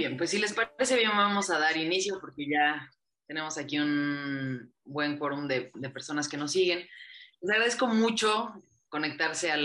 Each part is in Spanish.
bien, pues si les parece bien vamos a dar inicio porque ya tenemos aquí un buen quórum de, personas que nos siguen. Les agradezco mucho conectarse a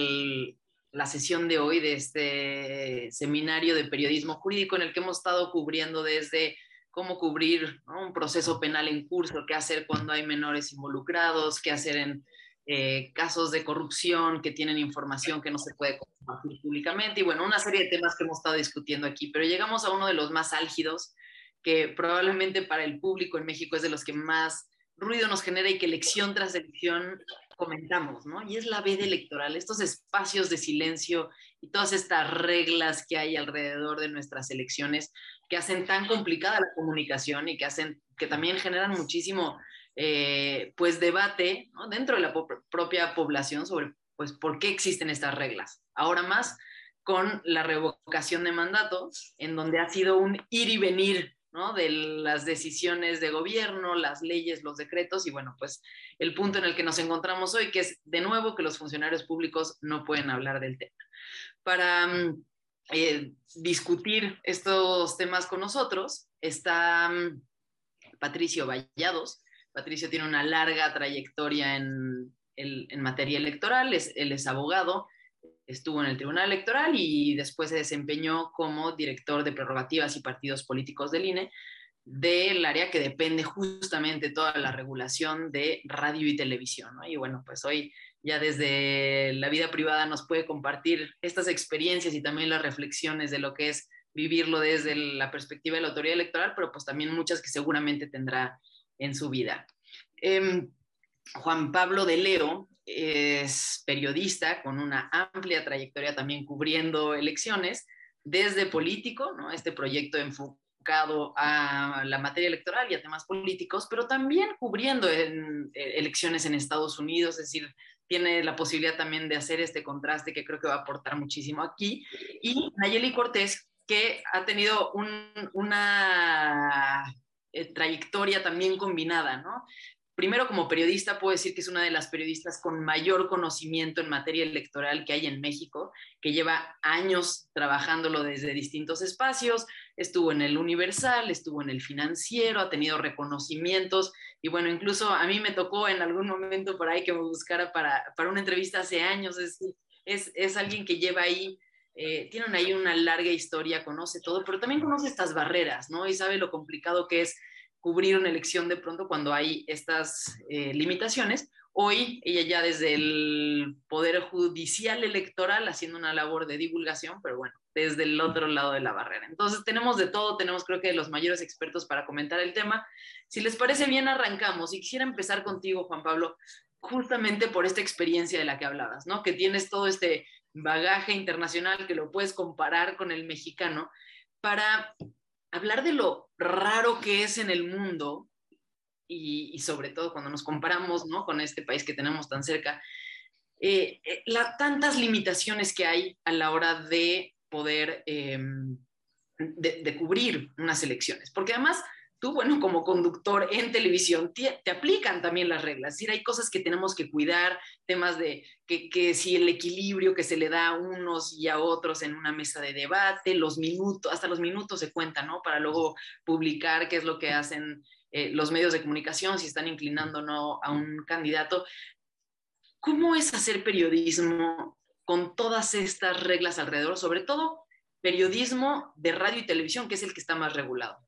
la sesión de hoy de este seminario de periodismo jurídico en el que hemos estado cubriendo desde cómo cubrir un proceso penal en curso, qué hacer cuando hay menores involucrados, qué hacer en eh, casos de corrupción que tienen información que no se puede compartir públicamente y bueno, una serie de temas que hemos estado discutiendo aquí, pero llegamos a uno de los más álgidos que probablemente para el público en México es de los que más ruido nos genera y que elección tras elección comentamos, ¿no? Y es la veda electoral, estos espacios de silencio y todas estas reglas que hay alrededor de nuestras elecciones que hacen tan complicada la comunicación y que hacen que también generan muchísimo eh, pues debate dentro de la propia población sobre pues por qué existen estas reglas. Ahora más con la revocación de mandato, en donde ha sido un ir y venir de las decisiones de gobierno, las leyes, los decretos y bueno, pues el punto en el que nos encontramos hoy, que es de nuevo que los funcionarios públicos no pueden hablar del tema. Para mm, eh, discutir estos temas con nosotros está mm, Patricio Vallados. Patricio tiene una larga trayectoria en, materia electoral, él es abogado, estuvo en el Tribunal Electoral y después se desempeñó como director de prerrogativas y partidos políticos del INE, del área que depende justamente toda la regulación de radio y televisión. Y bueno, pues hoy ya desde la vida privada nos puede compartir estas experiencias y también las reflexiones de lo que es vivirlo desde la perspectiva de la autoridad electoral, pero pues también muchas que seguramente tendrá en su vida. Em, Juan Pablo de Leo es periodista con una amplia trayectoria también cubriendo elecciones, desde político, ¿no? este proyecto enfocado a la materia electoral y a temas políticos, pero también cubriendo en, eh, elecciones en Estados Unidos, es decir, tiene la posibilidad también de hacer este contraste que creo que va a aportar muchísimo aquí. Y Nayeli Cortés, que ha tenido una eh, trayectoria también combinada, ¿no? primero como periodista puedo decir que es una de las periodistas con mayor conocimiento en materia electoral que hay en México, que lleva años trabajándolo desde distintos espacios, estuvo en el Universal, estuvo en el Financiero, ha tenido reconocimientos y bueno, incluso a mí me tocó en algún momento por ahí que me buscara para, para una entrevista hace años, es, es, es alguien que lleva ahí eh, tienen ahí una larga historia, conoce todo, pero también conoce estas barreras, ¿no? Y sabe lo complicado que es cubrir una elección de pronto cuando hay estas eh, limitaciones. Hoy ella ya desde el Poder Judicial Electoral haciendo una labor de divulgación, pero bueno, desde el otro lado de la barrera. Entonces tenemos de todo, tenemos creo que los mayores expertos para comentar el tema. Si les parece bien, arrancamos. Y quisiera empezar contigo, Juan Pablo, justamente por esta experiencia de la que hablabas, ¿no? Que tienes todo este bagaje internacional que lo puedes comparar con el mexicano para hablar de lo raro que es en el mundo y, sobre todo cuando nos comparamos ¿no? con este país que tenemos tan cerca, eh, eh, la, tantas limitaciones que hay a la hora de poder em, de, cubrir unas elecciones. Porque además tú, bueno, como conductor en televisión, te, aplican también las reglas. Es decir, hay cosas que tenemos que cuidar, temas de que, si el equilibrio que se le da a unos y a otros en una mesa de debate, los minutos, hasta los minutos se cuentan, ¿no? Para luego publicar qué es lo que hacen eh, los medios de comunicación, si están inclinando o no a un candidato. ¿Cómo es hacer periodismo con todas estas reglas alrededor? Sobre todo periodismo de radio y televisión, que es el que está más regulado.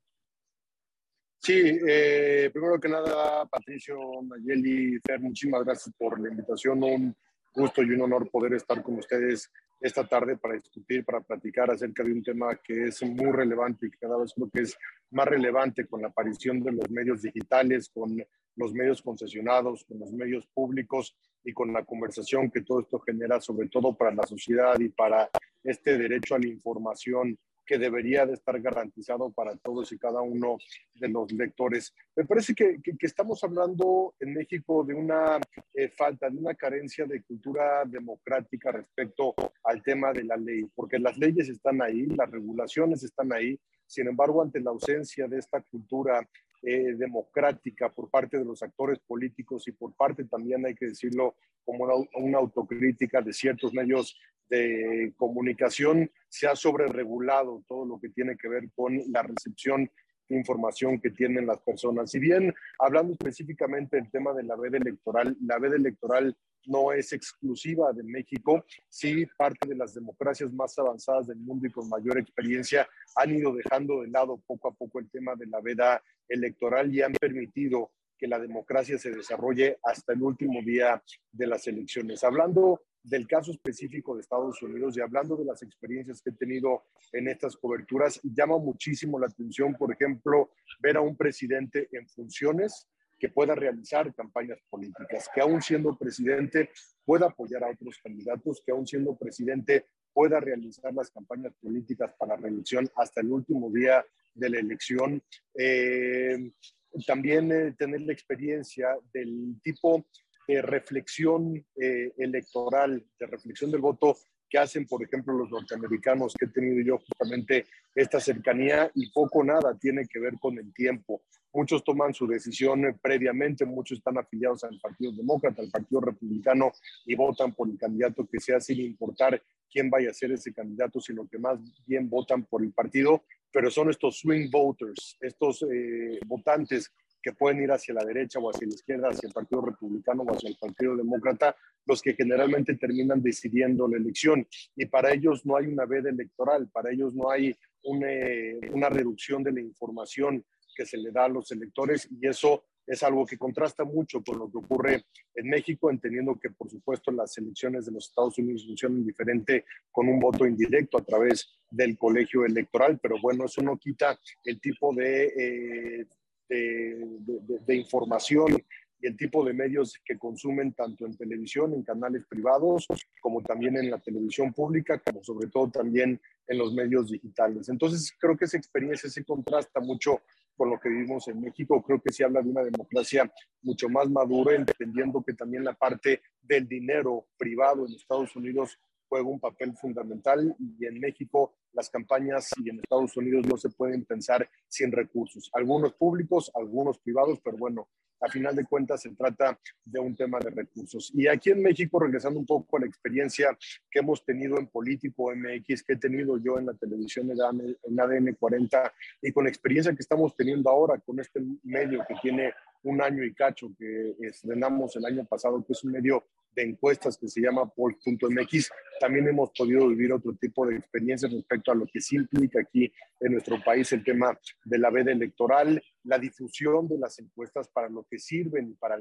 Sí, eh, primero que nada, Patricio, Nayeli, Fer, muchísimas gracias por la invitación. Un gusto y un honor poder estar con ustedes esta tarde para discutir, para platicar acerca de un tema que es muy relevante y que cada vez creo que es más relevante con la aparición de los medios digitales, con los medios concesionados, con los medios públicos y con la conversación que todo esto genera, sobre todo para la sociedad y para este derecho a la información que debería de estar garantizado para todos y cada uno de los lectores. Me parece que, estamos hablando en México de una eh, falta, de una carencia de cultura democrática respecto al tema de la ley, porque las leyes están ahí, las regulaciones están ahí, sin embargo, ante la ausencia de esta cultura eh, democrática por parte de los actores políticos y por parte también, hay que decirlo, como una, autocrítica de ciertos medios de comunicación, se ha sobreregulado todo lo que tiene que ver con la recepción de información que tienen las personas. Si bien hablando específicamente del tema de la veda electoral, la veda electoral no es exclusiva de México, sí parte de las democracias más avanzadas del mundo y con mayor experiencia han ido dejando de lado poco a poco el tema de la veda electoral y han permitido que la democracia se desarrolle hasta el último día de las elecciones. Hablando del caso específico de Estados Unidos y hablando de las experiencias que he tenido en estas coberturas, llama muchísimo la atención, por ejemplo, ver a un presidente en funciones que pueda realizar campañas políticas, que aún siendo presidente pueda apoyar a otros candidatos, que aún siendo presidente pueda realizar las campañas políticas para reelección hasta el último día de la elección. Eh, también eh, tener la experiencia del tipo de reflexión eh, electoral, de reflexión del voto que hacen, por ejemplo, los norteamericanos, que he tenido yo justamente esta cercanía y poco nada tiene que ver con el tiempo. Muchos toman su decisión eh, previamente, muchos están afiliados al Partido Demócrata, al Partido Republicano y votan por el candidato que sea sin importar quién vaya a ser ese candidato, sino que más bien votan por el partido, pero son estos swing voters, estos eh, votantes que pueden ir hacia la derecha o hacia la izquierda, hacia el Partido Republicano o hacia el Partido Demócrata, los que generalmente terminan decidiendo la elección. Y para ellos no hay una veda electoral, para ellos no hay una, una reducción de la información que se le da a los electores y eso es algo que contrasta mucho con lo que ocurre en México, entendiendo que, por supuesto, las elecciones de los Estados Unidos funcionan diferente con un voto indirecto a través del colegio electoral, pero bueno, eso no quita el tipo de, eh, de, información y el tipo de medios que consumen tanto en televisión, en canales privados, como también en la televisión pública, como sobre todo también en los medios digitales. Entonces, creo que esa experiencia se contrasta mucho con lo que vivimos en México. Creo que se habla de una democracia mucho más madura, entendiendo que también la parte del dinero privado en Estados Unidos juega un papel fundamental y en México las campañas y en Estados Unidos no se pueden pensar sin recursos, algunos públicos, algunos privados, pero bueno, a final de cuentas se trata de un tema de recursos. Y aquí en México, regresando un poco a la experiencia que hemos tenido en Político MX, que he tenido yo en la televisión en ADN 40 y con la experiencia que estamos teniendo ahora con este medio que tiene un año y cacho que estrenamos el año pasado, que es un medio de encuestas que se llama Poll.mx, también hemos podido vivir otro tipo de experiencias respecto a lo que sí implica aquí en nuestro país el tema de la veda electoral, la difusión de las encuestas para lo que sirven, para,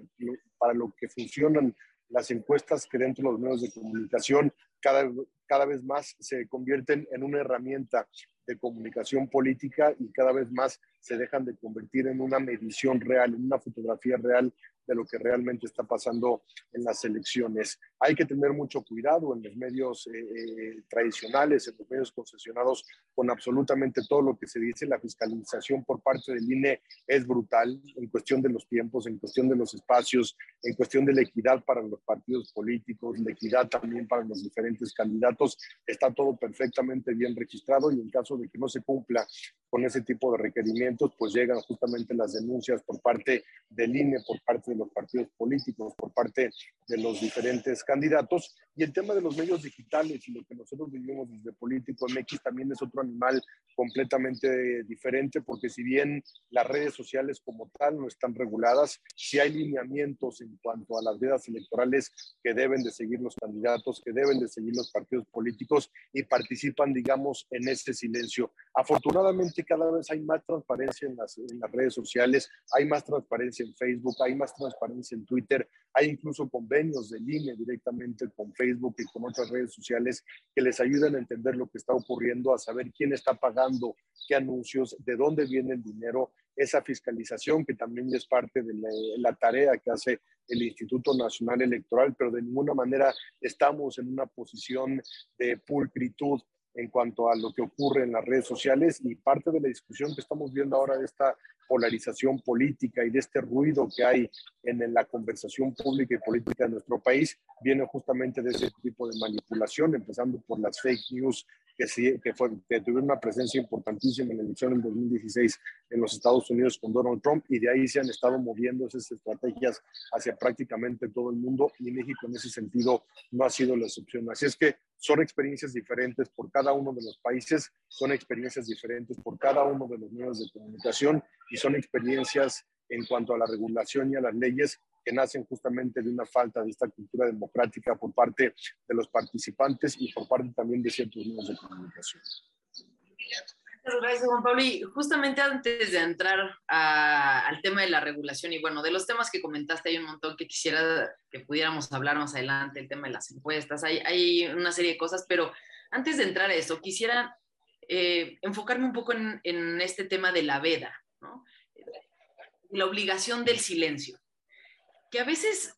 para lo que funcionan las encuestas que dentro de los medios de comunicación cada, cada vez más se convierten en una herramienta de comunicación política y cada vez más se dejan de convertir en una medición real, en una fotografía real de lo que realmente está pasando en las elecciones. Hay que tener mucho cuidado en los medios eh, eh, tradicionales, en los medios concesionados, con absolutamente todo lo que se dice. La fiscalización por parte del INE es brutal en cuestión de los tiempos, en cuestión de los espacios, en cuestión de la equidad para los partidos políticos, la equidad también para los diferentes candidatos. Está todo perfectamente bien registrado y en caso de que no se cumpla con ese tipo de requerimientos, pues llegan justamente las denuncias por parte del INE, por parte de los partidos políticos, por parte de los diferentes candidatos. Y el tema de los medios digitales y lo que nosotros vivimos desde Político MX también es otro animal completamente diferente, porque si bien las redes sociales como tal no están reguladas, si hay lineamientos en cuanto a las vidas electorales que deben de seguir los candidatos, que deben de seguir los partidos políticos y participan, digamos, en este silencio. Afortunadamente cada vez hay más transparencia en las, en las redes sociales, hay más transparencia en Facebook, hay más transparencia en Twitter, hay incluso convenios de línea directamente con Facebook y con otras redes sociales que les ayudan a entender lo que está ocurriendo, a saber quién está pagando qué anuncios, de dónde viene el dinero, esa fiscalización que también es parte de la, tarea que hace el Instituto Nacional Electoral, pero de ninguna manera estamos en una posición de pulcritud en cuanto a lo que ocurre en las redes sociales y parte de la discusión que estamos viendo ahora de esta polarización política y de este ruido que hay en la conversación pública y política de nuestro país viene justamente de ese tipo de manipulación, empezando por las fake news que, sí, que, fue, que tuvieron una presencia importantísima en la elección en 2016 en los Estados Unidos con Donald Trump y de ahí se han estado moviendo esas estrategias hacia prácticamente todo el mundo y México en ese sentido no ha sido la excepción. Así es que son experiencias diferentes por cada uno de los países, son experiencias diferentes por cada uno de los medios de comunicación y son experiencias en cuanto a la regulación y a las leyes que nacen justamente de una falta de esta cultura democrática por parte de los participantes y por parte también de ciertos medios de comunicación. Muchas gracias, Juan Pablo. Y justamente antes de entrar al tema de la regulación, y bueno, de los temas que comentaste, hay un montón que quisiera que pudiéramos hablar más adelante, el tema de las encuestas, hay, hay una serie de cosas, pero antes de entrar a eso, quisiera eh, enfocarme un poco en, en, este tema de la veda, ¿no? la obligación del silencio que a veces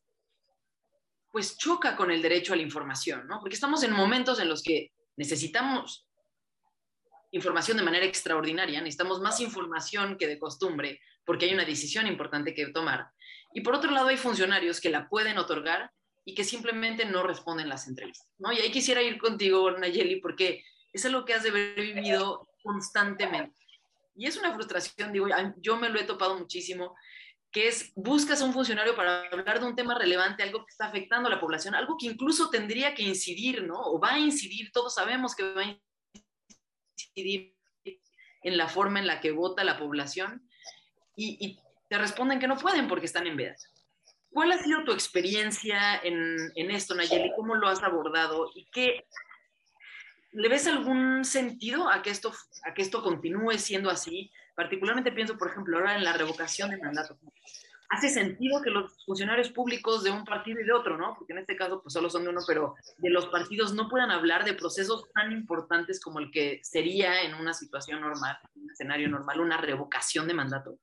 pues choca con el derecho a la información, ¿no? Porque estamos en momentos en los que necesitamos información de manera extraordinaria, necesitamos más información que de costumbre, porque hay una decisión importante que tomar. Y por otro lado, hay funcionarios que la pueden otorgar y que simplemente no responden las entrevistas, ¿no? Y ahí quisiera ir contigo, Nayeli, porque es algo que has de haber vivido constantemente. Y es una frustración, digo, yo me lo he topado muchísimo que es buscas a un funcionario para hablar de un tema relevante, algo que está afectando a la población, algo que incluso tendría que incidir, ¿no? O va a incidir, todos sabemos que va a incidir en la forma en la que vota la población y, te responden que no pueden porque están en vedas. ¿Cuál ha sido tu experiencia en, en esto, Nayeli? ¿Cómo lo has abordado? ¿Y qué, ¿Le ves algún sentido a que, esto, a que esto continúe siendo así? Particularmente pienso, por ejemplo, ahora en la revocación de mandato. Hace sentido que los funcionarios públicos de un partido y de otro, ¿no? Porque en este caso pues solo son de uno, pero de los partidos no puedan hablar de procesos tan importantes como el que sería en una situación normal, en un escenario normal, una revocación de mandato.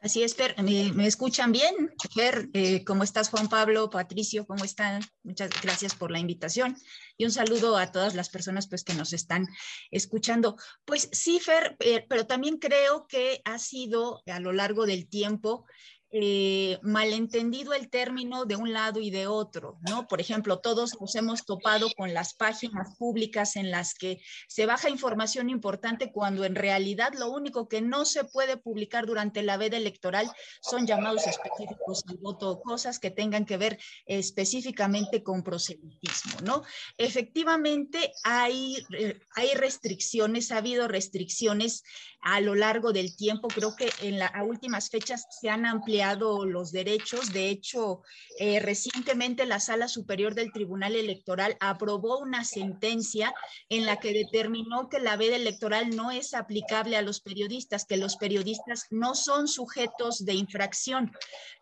Así es, Fer. ¿Me, escuchan bien? Fer, eh, ¿cómo estás, Juan Pablo? Patricio, ¿cómo están? Muchas gracias por la invitación y un saludo a todas las personas pues, que nos están escuchando. Pues sí, Fer, eh, pero también creo que ha sido a lo largo del tiempo eh, malentendido el término de un lado y de otro, ¿no? Por ejemplo, todos nos hemos topado con las páginas públicas en las que se baja información importante cuando en realidad lo único que no se puede publicar durante la veda electoral son llamados específicos al voto, cosas que tengan que ver específicamente con proselitismo, ¿no? Efectivamente, hay, eh, hay restricciones, ha habido restricciones a lo largo del tiempo. Creo que en las últimas fechas se han ampliado los derechos. De hecho, eh, recientemente la Sala Superior del Tribunal Electoral aprobó una sentencia en la que determinó que la veda electoral no es aplicable a los periodistas, que los periodistas no son sujetos de infracción.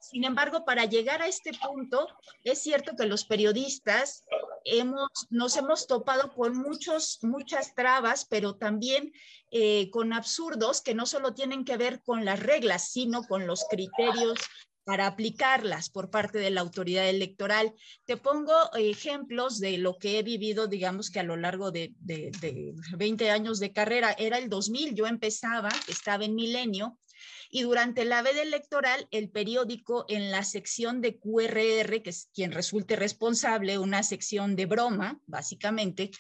Sin embargo, para llegar a este punto, es cierto que los periodistas hemos, nos hemos topado con muchos, muchas trabas, pero también eh, con absurdos que no solo tienen que ver con las reglas, sino con los criterios para aplicarlas por parte de la autoridad electoral. Te pongo ejemplos de lo que he vivido, digamos que a lo largo de, de, de 20 años de carrera. Era el 2000, yo empezaba, estaba en Milenio, y durante la veda electoral, el periódico en la sección de QRR, que es quien resulte responsable, una sección de broma, básicamente,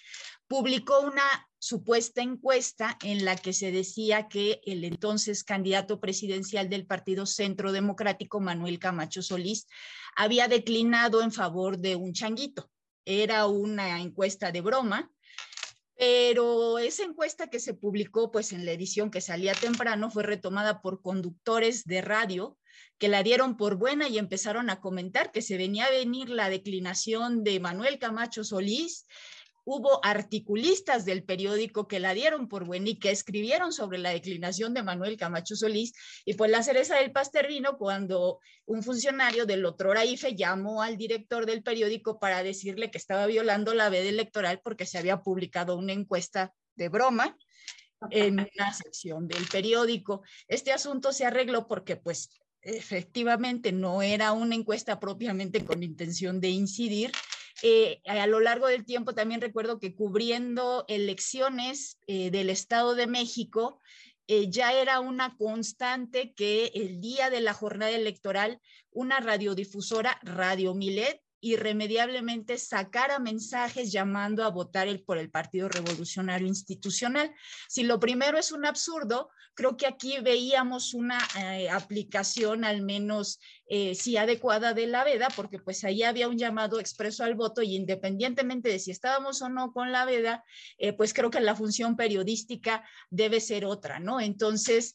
publicó una supuesta encuesta en la que se decía que el entonces candidato presidencial del Partido Centro Democrático, Manuel Camacho Solís, había declinado en favor de un changuito. Era una encuesta de broma, pero esa encuesta que se publicó pues en la edición que salía temprano fue retomada por conductores de radio que la dieron por buena y empezaron a comentar que se venía a venir la declinación de Manuel Camacho Solís hubo articulistas del periódico que la dieron por buena y que escribieron sobre la declinación de Manuel Camacho Solís. Y pues la cereza del pastel vino cuando un funcionario del otro IFE llamó al director del periódico para decirle que estaba violando la veda electoral porque se había publicado una encuesta de broma en una sección del periódico. Este asunto se arregló porque pues efectivamente no era una encuesta propiamente con intención de incidir, eh, a lo largo del tiempo también recuerdo que cubriendo elecciones eh, del Estado de México, eh, ya era una constante que el día de la jornada electoral, una radiodifusora, Radio Milet, irremediablemente sacara mensajes llamando a votar por el Partido Revolucionario Institucional. Si lo primero es un absurdo, creo que aquí veíamos una aplicación al menos eh, sí adecuada de la veda, porque pues ahí había un llamado expreso al voto y independientemente de si estábamos o no con la veda, eh, pues creo que la función periodística debe ser otra, ¿no? Entonces,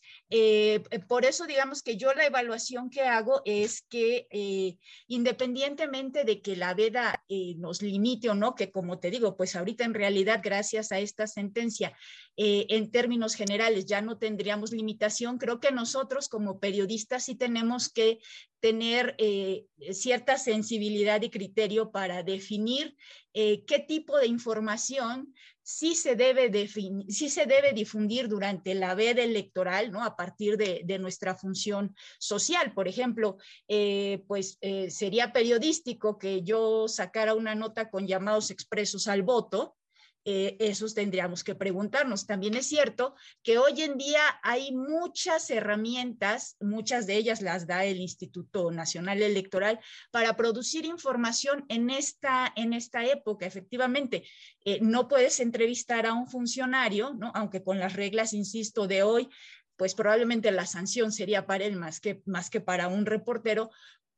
por eso digamos que yo la evaluación que hago es que independientemente de que la veda nos limite o no, que como te digo, pues ahorita en realidad gracias a esta sentencia, en términos generales ya no tendría limitación, creo que nosotros como periodistas sí tenemos que tener eh, cierta sensibilidad y criterio para definir eh, qué tipo de información sí se debe, sí se debe difundir durante la veda electoral, ¿no? A partir de, nuestra función social. Por ejemplo, eh, pues sería periodístico que yo sacara una nota con llamados expresos al voto, eh, esos tendríamos que preguntarnos. También es cierto que hoy en día hay muchas herramientas, muchas de ellas las da el Instituto Nacional Electoral, para producir información en esta, en esta época. Efectivamente, eh, no puedes entrevistar a un funcionario, ¿no? aunque con las reglas, insisto, de hoy, pues probablemente la sanción sería para él más que, más que para un reportero,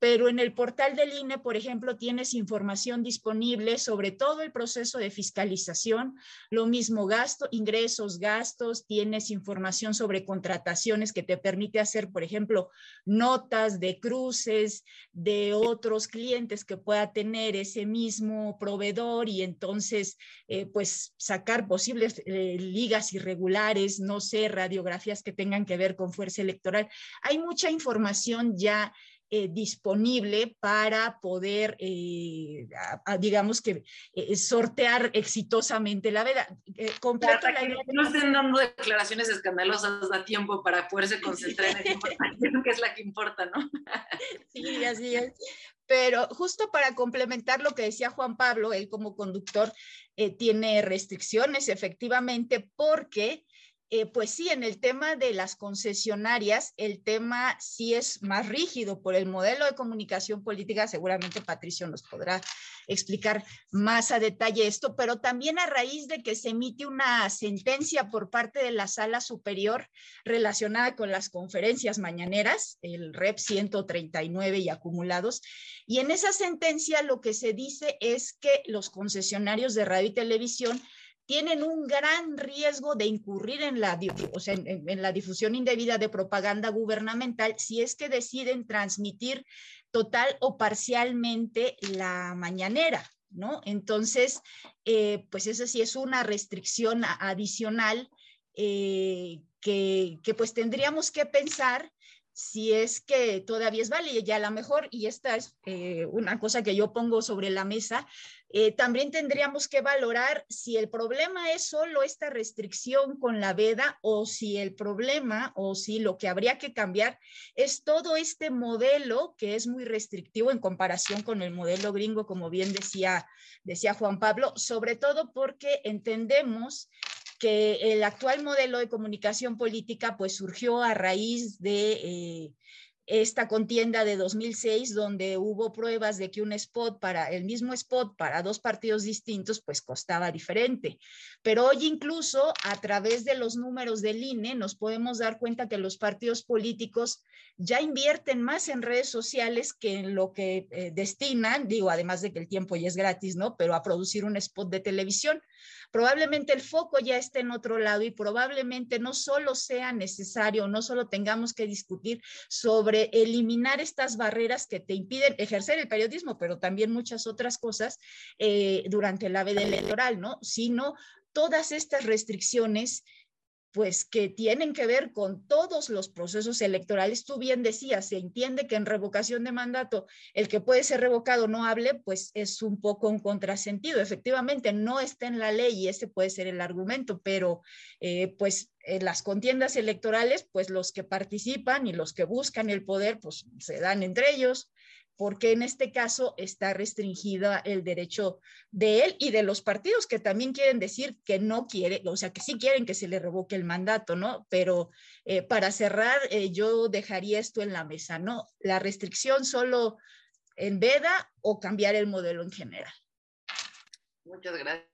pero en el portal del INE, por ejemplo, tienes información disponible sobre todo el proceso de fiscalización, lo mismo gasto, ingresos, gastos, tienes información sobre contrataciones que te permite hacer, por ejemplo, notas de cruces de otros clientes que pueda tener ese mismo proveedor y entonces, eh, pues, sacar posibles eh, ligas irregulares, no sé, radiografías que tengan que ver con fuerza electoral. Hay mucha información ya eh, disponible para poder, eh, digamos que, eh, sortear exitosamente la veda. completo la que no estén dando declaraciones escandalosas da tiempo para poderse concentrar en la información que es la que importa, ¿no? sí, así es. Pero justo para complementar lo que decía Juan Pablo, él como conductor tiene restricciones efectivamente porque eh, pues sí, en el tema de las concesionarias, el tema sí es más rígido por el modelo de comunicación política. Seguramente Patricio nos podrá explicar más a detalle esto, pero también a raíz de que se emite una sentencia por parte de la sala superior relacionada con las conferencias mañaneras, el REP 139 y acumulados. Y en esa sentencia lo que se dice es que los concesionarios de radio y televisión tienen un gran riesgo de incurrir en la, en, la difusión indebida de propaganda gubernamental si es que deciden transmitir total o parcialmente la mañanera, ¿no? Entonces, eh, pues esa sí es una restricción adicional eh, que, que, pues tendríamos que pensar si es que todavía es válida, ya a lo mejor, y esta es eh, una cosa que yo pongo sobre la mesa, eh, también tendríamos que valorar si el problema es solo esta restricción con la veda o si el problema o si lo que habría que cambiar es todo este modelo que es muy restrictivo en comparación con el modelo gringo, como bien decía, decía Juan Pablo, sobre todo porque entendemos que el actual modelo de comunicación política pues surgió a raíz de eh, esta contienda de 2006 donde hubo pruebas de que un spot para el mismo spot para dos partidos distintos pues costaba diferente. Pero hoy incluso a través de los números del INE nos podemos dar cuenta que los partidos políticos ya invierten más en redes sociales que en lo que eh, destinan, digo, además de que el tiempo ya es gratis, ¿no? Pero a producir un spot de televisión probablemente el foco ya esté en otro lado y probablemente no solo sea necesario, no solo tengamos que discutir sobre eliminar estas barreras que te impiden ejercer el periodismo, pero también muchas otras cosas eh, durante la veda electoral, ¿no? Sino todas estas restricciones pues que tienen que ver con todos los procesos electorales. Tú bien decías, se entiende que en revocación de mandato el que puede ser revocado no hable, pues es un poco un contrasentido. Efectivamente, no está en la ley y ese puede ser el argumento, pero eh, pues en las contiendas electorales, pues los que participan y los que buscan el poder, pues se dan entre ellos porque en este caso está restringida el derecho de él y de los partidos que también quieren decir que no quiere, o sea, que sí quieren que se le revoque el mandato, ¿no? Pero eh, para cerrar, eh, yo dejaría esto en la mesa, ¿no? La restricción solo en Veda o cambiar el modelo en general. Muchas gracias,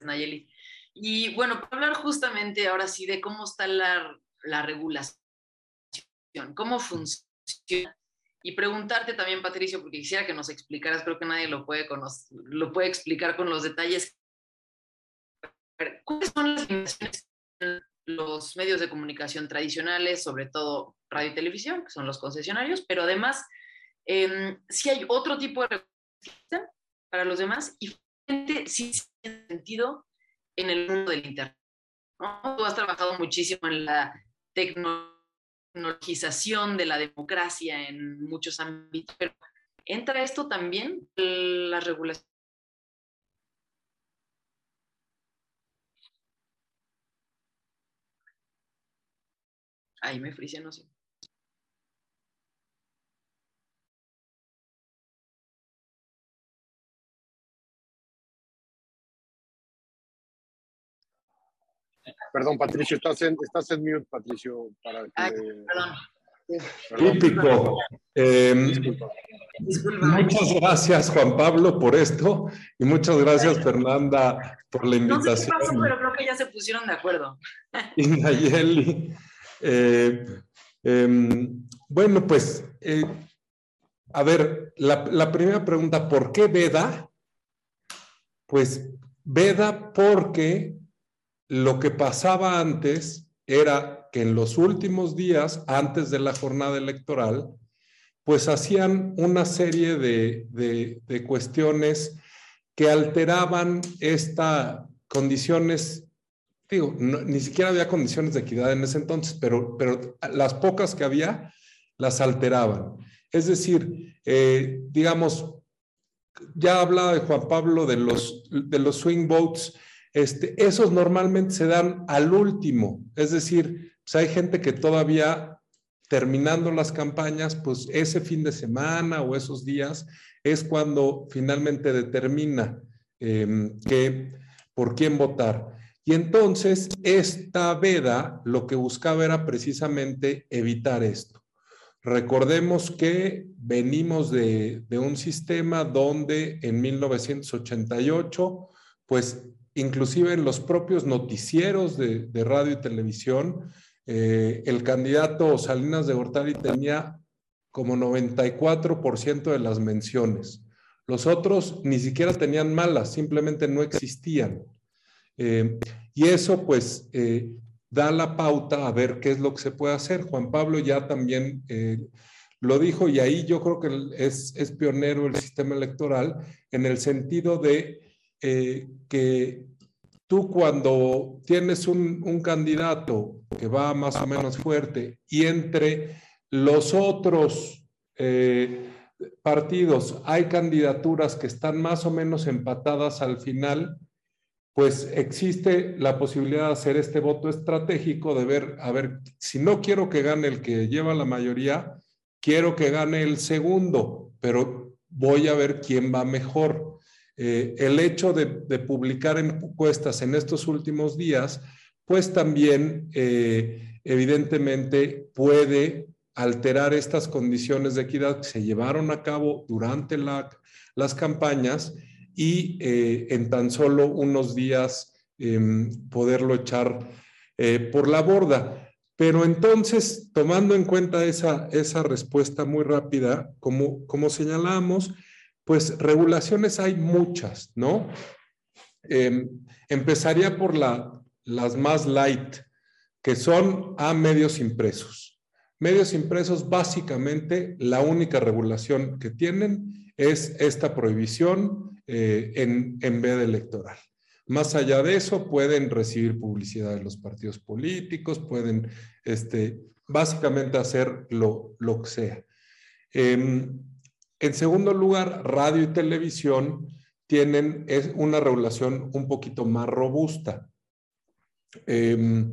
Nayeli. Y bueno, para hablar justamente ahora sí de cómo está la, la regulación, cómo funciona. Y preguntarte también, Patricio, porque quisiera que nos explicaras, creo que nadie lo puede, lo puede explicar con los detalles. ¿Cuáles son las limitaciones en los medios de comunicación tradicionales, sobre todo radio y televisión, que son los concesionarios, pero además, eh, si hay otro tipo de para los demás y si tiene sentido en el mundo del Internet. Tú has trabajado muchísimo en la tecnologización de la democracia en muchos ámbitos, pero ¿entra esto también la regulación? Ahí me frisé, no sé. Perdón, Patricio, estás en, estás en mute, Patricio. Para que... perdón. Típico. Eh, muchas gracias, Juan Pablo, por esto y muchas gracias, Fernanda, por la invitación. No sé qué pasó, pero creo que ya se pusieron de acuerdo. Y Nayeli. Eh, eh, bueno, pues, eh, a ver, la, la primera pregunta, ¿por qué Veda? Pues Veda porque lo que pasaba antes era que en los últimos días, antes de la jornada electoral, pues hacían una serie de, cuestiones que alteraban estas condiciones, digo, ni siquiera había condiciones de equidad en ese entonces, pero, pero las pocas que había las alteraban. Es decir, eh, digamos, ya hablaba de Juan Pablo de los, de los swing votes, este, esos normalmente se dan al último, es decir, pues hay gente que todavía terminando las campañas, pues ese fin de semana o esos días es cuando finalmente determina em, por quién votar. Y entonces esta veda lo que buscaba era precisamente evitar esto. Recordemos que venimos de, de un sistema donde en 1988, pues inclusive en los propios noticieros de, radio y televisión, eh, el candidato Salinas de Gortari tenía como 94% de las menciones. Los otros ni siquiera tenían malas, simplemente no existían. Eh, y eso pues eh, da la pauta a ver qué es lo que se puede hacer. Juan Pablo ya también lo dijo y ahí yo creo que es, es pionero el sistema electoral en el sentido de eh, que tú cuando tienes un, candidato que va más o menos fuerte y entre los otros eh, partidos hay candidaturas que están más o menos empatadas al final, pues existe la posibilidad de hacer este voto estratégico, de ver, a ver, si no quiero que gane el que lleva la mayoría, quiero que gane el segundo, pero voy a ver quién va mejor. Eh, el hecho de, publicar encuestas en estos últimos días, pues también eh, evidentemente puede alterar estas condiciones de equidad que se llevaron a cabo durante las campañas y eh, en tan solo unos días em, poderlo echar por la borda. Pero entonces, tomando en cuenta esa, esa respuesta muy rápida, como, como señalamos, pues regulaciones hay muchas, ¿no? Em, empezaría por la, las más light, que son a medios impresos. Medios impresos, básicamente, la única regulación que tienen es esta prohibición eh, en, en vez de electoral. Más allá de eso, pueden recibir publicidad de los partidos políticos, pueden este, básicamente hacer lo, lo que sea. Em, en segundo lugar, radio y televisión tienen una regulación un poquito más robusta. Em,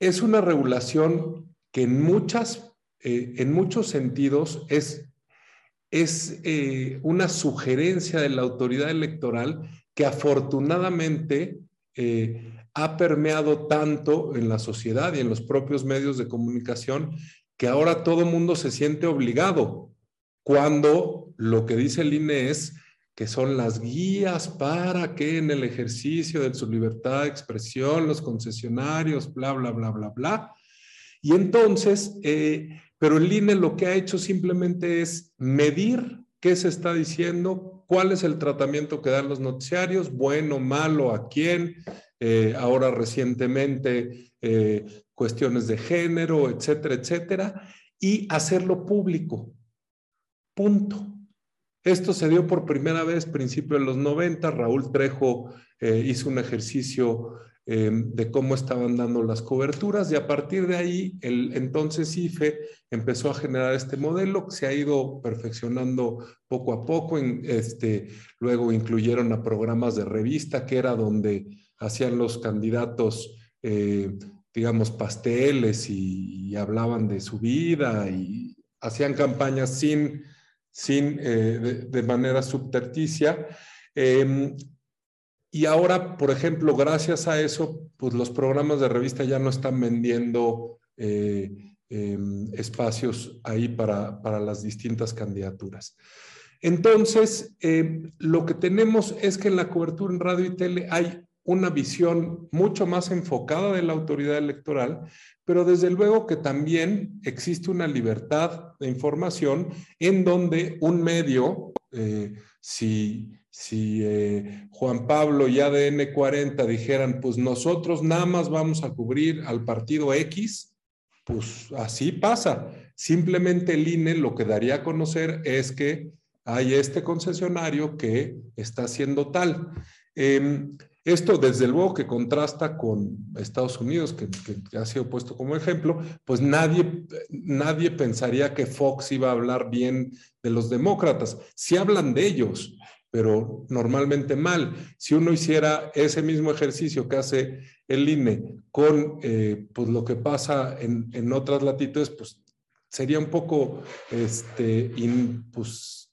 es una regulación que en, muchas, eh, en muchos sentidos es, es eh, una sugerencia de la autoridad electoral que afortunadamente eh, ha permeado tanto en la sociedad y en los propios medios de comunicación que ahora todo mundo se siente obligado cuando lo que dice el INE es que son las guías para que en el ejercicio de su libertad de expresión los concesionarios, bla, bla, bla, bla, bla. Y entonces, eh, pero el INE lo que ha hecho simplemente es medir qué se está diciendo, cuál es el tratamiento que dan los noticiarios, bueno, malo, a quién, eh, ahora recientemente eh, cuestiones de género, etcétera, etcétera, y hacerlo público. Punto. Esto se dio por primera vez principio de los 90. Raúl Trejo eh, hizo un ejercicio eh, de cómo estaban dando las coberturas y a partir de ahí el entonces IFE empezó a generar este modelo que se ha ido perfeccionando poco a poco. este, luego incluyeron a programas de revista que era donde hacían los candidatos, eh, digamos, pasteles y hablaban de su vida y hacían campañas sin sin, eh, de, manera subterticia. Em, y ahora, por ejemplo, gracias a eso, pues los programas de revista ya no están vendiendo eh, em, espacios ahí para, para, las distintas candidaturas. Entonces, em, lo que tenemos es que en la cobertura en radio y tele hay una visión mucho más enfocada de la autoridad electoral, pero desde luego que también existe una libertad de información en donde un medio, eh, si, si eh, Juan Pablo y ADN 40 dijeran, pues nosotros nada más vamos a cubrir al partido X, pues así pasa. Simplemente el INE lo que daría a conocer es que hay este concesionario que está haciendo tal. Em, esto, desde luego, que contrasta con Estados Unidos, que, ha sido puesto como ejemplo, pues nadie, nadie pensaría que Fox iba a hablar bien de los demócratas. Si hablan de ellos, pero normalmente mal. Si uno hiciera ese mismo ejercicio que hace el INE con eh, pues lo que pasa en, otras latitudes, pues sería un poco este, pues,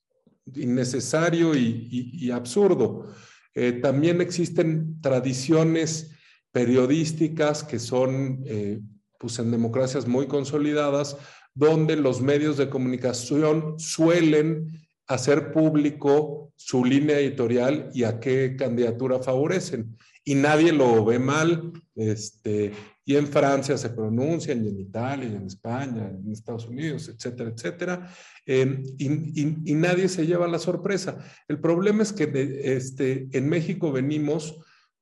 innecesario y absurdo. Eh, también existen tradiciones periodísticas que son, eh, pues en democracias muy consolidadas, donde los medios de comunicación suelen hacer público su línea editorial y a qué candidatura favorecen. Y nadie lo ve mal, este, y en Francia se pronuncian, y en Italia, y en España, en Estados Unidos, etcétera, etcétera, em, y, nadie se lleva la sorpresa. El problema es que este, en México venimos,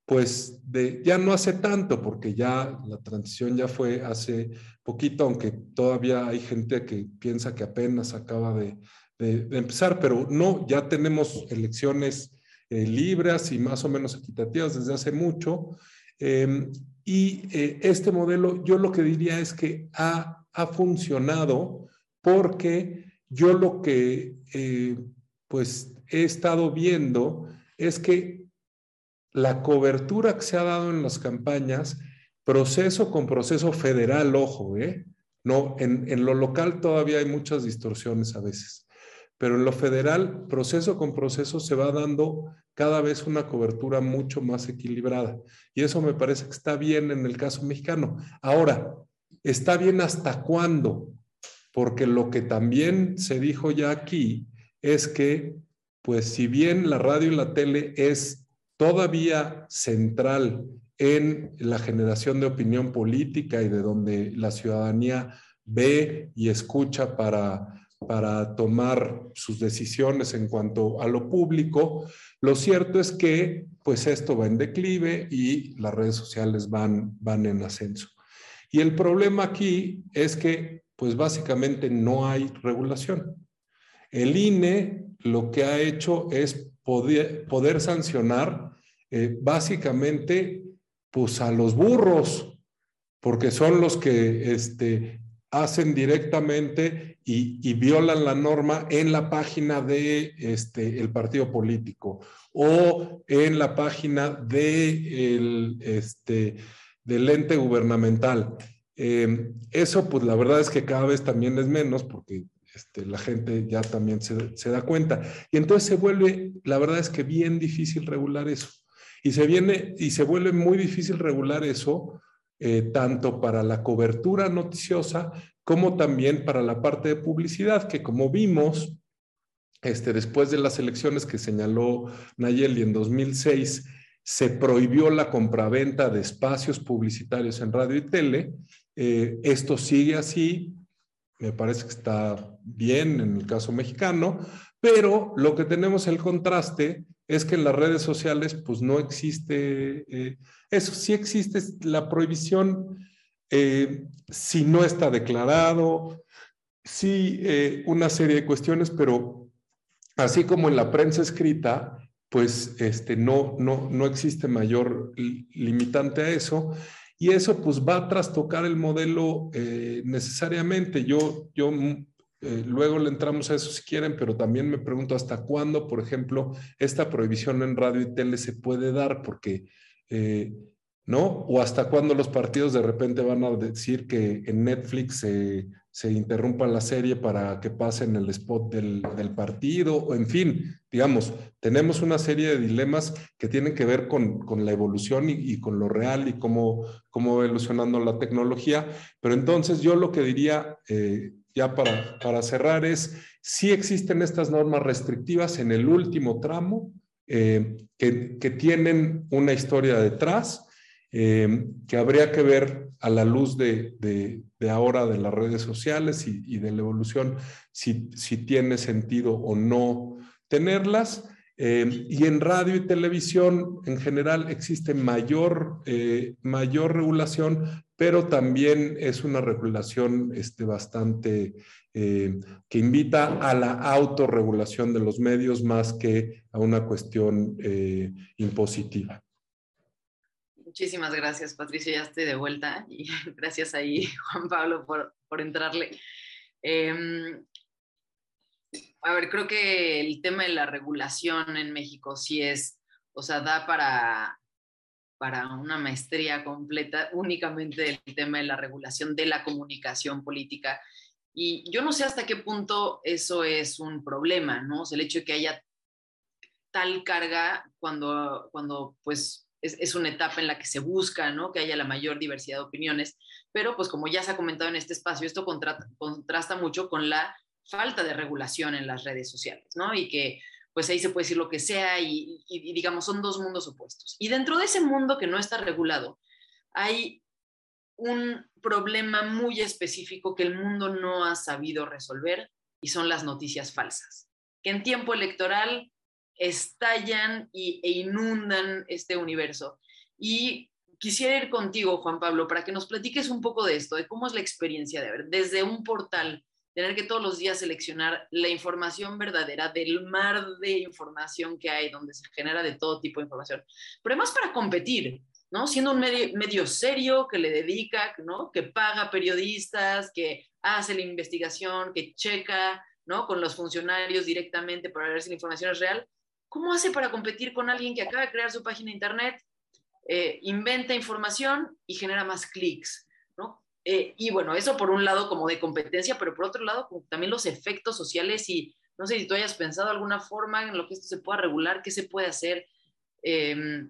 pues, de, ya no hace tanto, porque ya la transición ya fue hace poquito, aunque todavía hay gente que piensa que apenas acaba de, empezar, pero no, ya tenemos elecciones eh, libres y más o menos equitativas desde hace mucho. Em, y eh, este modelo, yo lo que diría es que ha, ha funcionado porque yo lo que eh, pues he estado viendo es que la cobertura que se ha dado en las campañas, proceso con proceso federal, ojo, ¿eh? No, en, en lo local todavía hay muchas distorsiones a veces, pero en lo federal, proceso con proceso se va dando cada vez una cobertura mucho más equilibrada. Y eso me parece que está bien en el caso mexicano. Ahora, ¿está bien hasta cuándo? Porque lo que también se dijo ya aquí es que, pues si bien la radio y la tele es todavía central en la generación de opinión política y de donde la ciudadanía ve y escucha para para tomar sus decisiones en cuanto a lo público. Lo cierto es que pues esto va en declive y las redes sociales van, van en ascenso. Y el problema aquí es que pues básicamente no hay regulación. El INE lo que ha hecho es poder, sancionar eh, básicamente pues a los burros, porque son los que este, hacen directamente y, violan la norma en la página de este, el partido político o en la página de el, este, del ente gubernamental. Em, eso, pues la verdad es que cada vez también es menos porque este, la gente ya también se, se, da cuenta. Y entonces se vuelve, la verdad es que bien difícil regular eso. Y se, viene, y se vuelve muy difícil regular eso eh, tanto para la cobertura noticiosa como también para la parte de publicidad, que como vimos, este, después de las elecciones que señaló Nayeli en 2006, se prohibió la compraventa de espacios publicitarios en radio y tele. Eh, esto sigue así, me parece que está bien en el caso mexicano, pero lo que tenemos el contraste es que en las redes sociales pues no existe, eh, eso sí existe la prohibición eh, si no está declarado, sí una serie de cuestiones, pero así como en la prensa escrita, pues este, no, no, no existe mayor limitante a eso. Y eso pues va a trastocar el modelo eh, necesariamente. Yo, yo eh, luego le entramos a eso si quieren, pero también me pregunto hasta cuándo, por ejemplo, esta prohibición en radio y tele se puede dar, porque, eh, ¿no? O hasta cuándo los partidos de repente van a decir que en Netflix se se interrumpa la serie para que pasen el spot del, partido, o en fin, digamos, tenemos una serie de dilemas que tienen que ver con, la evolución y, con lo real y cómo, cómo evolucionando la tecnología. Pero entonces yo lo que diría, eh, ya para, para cerrar, es si existen estas normas restrictivas en el último tramo eh, que, que tienen una historia detrás eh, que habría que ver a la luz de, de, ahora de las redes sociales y, de la evolución si, si, tiene sentido o no tenerlas. Eh, y en radio y televisión en general existe mayor, eh, mayor regulación, pero también es una regulación este, bastante que invita a la autorregulación de los medios más que a una cuestión impositiva. Muchísimas gracias, Patricia. Ya estoy de vuelta y gracias ahí, Juan Pablo, por, por entrarle. Em, a ver, creo que el tema de la regulación en México sí es, o sea, da para, para una maestría completa únicamente del tema de la regulación de la comunicación política. Y yo no sé hasta qué punto eso es un problema, ¿no? O sea, el hecho de que haya tal carga cuando, cuando pues es, una etapa en la que se busca, ¿no? Que haya la mayor diversidad de opiniones, pero pues como ya se ha comentado en este espacio, esto contrasta mucho con la falta de regulación en las redes sociales, ¿no? Y que pues ahí se puede decir lo que sea y, digamos son dos mundos opuestos. Y dentro de ese mundo que no está regulado, hay un problema muy específico que el mundo no ha sabido resolver y son las noticias falsas, que en tiempo electoral estallan y, e inundan este universo. Y quisiera ir contigo, Juan Pablo, para que nos platiques un poco de esto, de cómo es la experiencia de ver desde un portal, tener que todos los días seleccionar la información verdadera del mar de información que hay, donde se genera de todo tipo de información, pero además para competir, ¿no? Siendo un medio, serio que le dedica, ¿no? Que paga periodistas, que hace la investigación, que checa, ¿no? Con los funcionarios directamente para ver si la información es real ¿Cómo hace para competir con alguien que acaba de crear su página de internet, eh, inventa información y genera más clics? Eh, y bueno, eso por un lado como de competencia, pero por otro lado como también los efectos sociales y no sé si tú hayas pensado alguna forma en lo que esto se pueda regular, qué se puede hacer. Eh,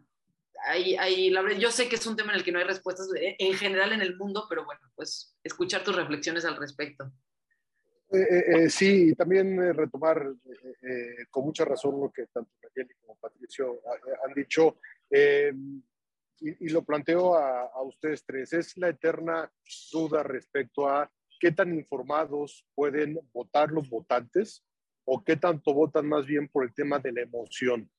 yo sé que es un tema en el que no hay respuestas en general en el mundo, pero bueno, pues escuchar tus reflexiones al respecto. Eh, eh, eh, sí, y también retomar con mucha razón lo que tanto Nayeli como Patricio han dicho, y, lo planteo a, a, ustedes tres, es la eterna duda respecto a qué tan informados pueden votar los votantes o qué tanto votan más bien por el tema de la emoción.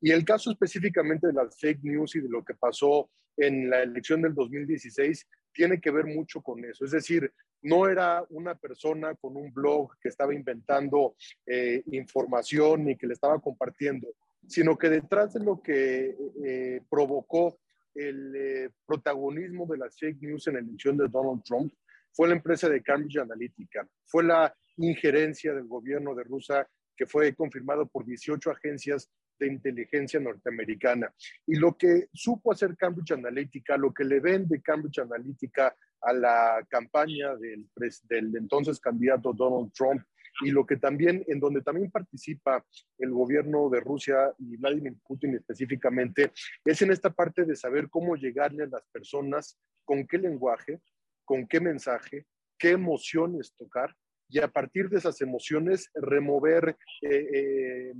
Y el caso específicamente de las fake news y de lo que pasó en la elección del 2016 tiene que ver mucho con eso. Es decir, no era una persona con un blog que estaba inventando eh, información ni que le estaba compartiendo, sino que detrás de lo que eh, provocó el eh, protagonismo de las fake news en la elección de Donald Trump fue la empresa de Cambridge Analytica, fue la injerencia del gobierno de Rusia que fue confirmado por 18 agencias de inteligencia norteamericana. Y lo que supo hacer Cambridge Analytica, lo que le vende Cambridge Analytica a la campaña del, del entonces candidato Donald Trump y lo que también, en donde también participa el gobierno de Rusia y Vladimir Putin específicamente, es en esta parte de saber cómo llegarle a las personas, con qué lenguaje, con qué mensaje, qué emociones tocar y a partir de esas emociones remover eh,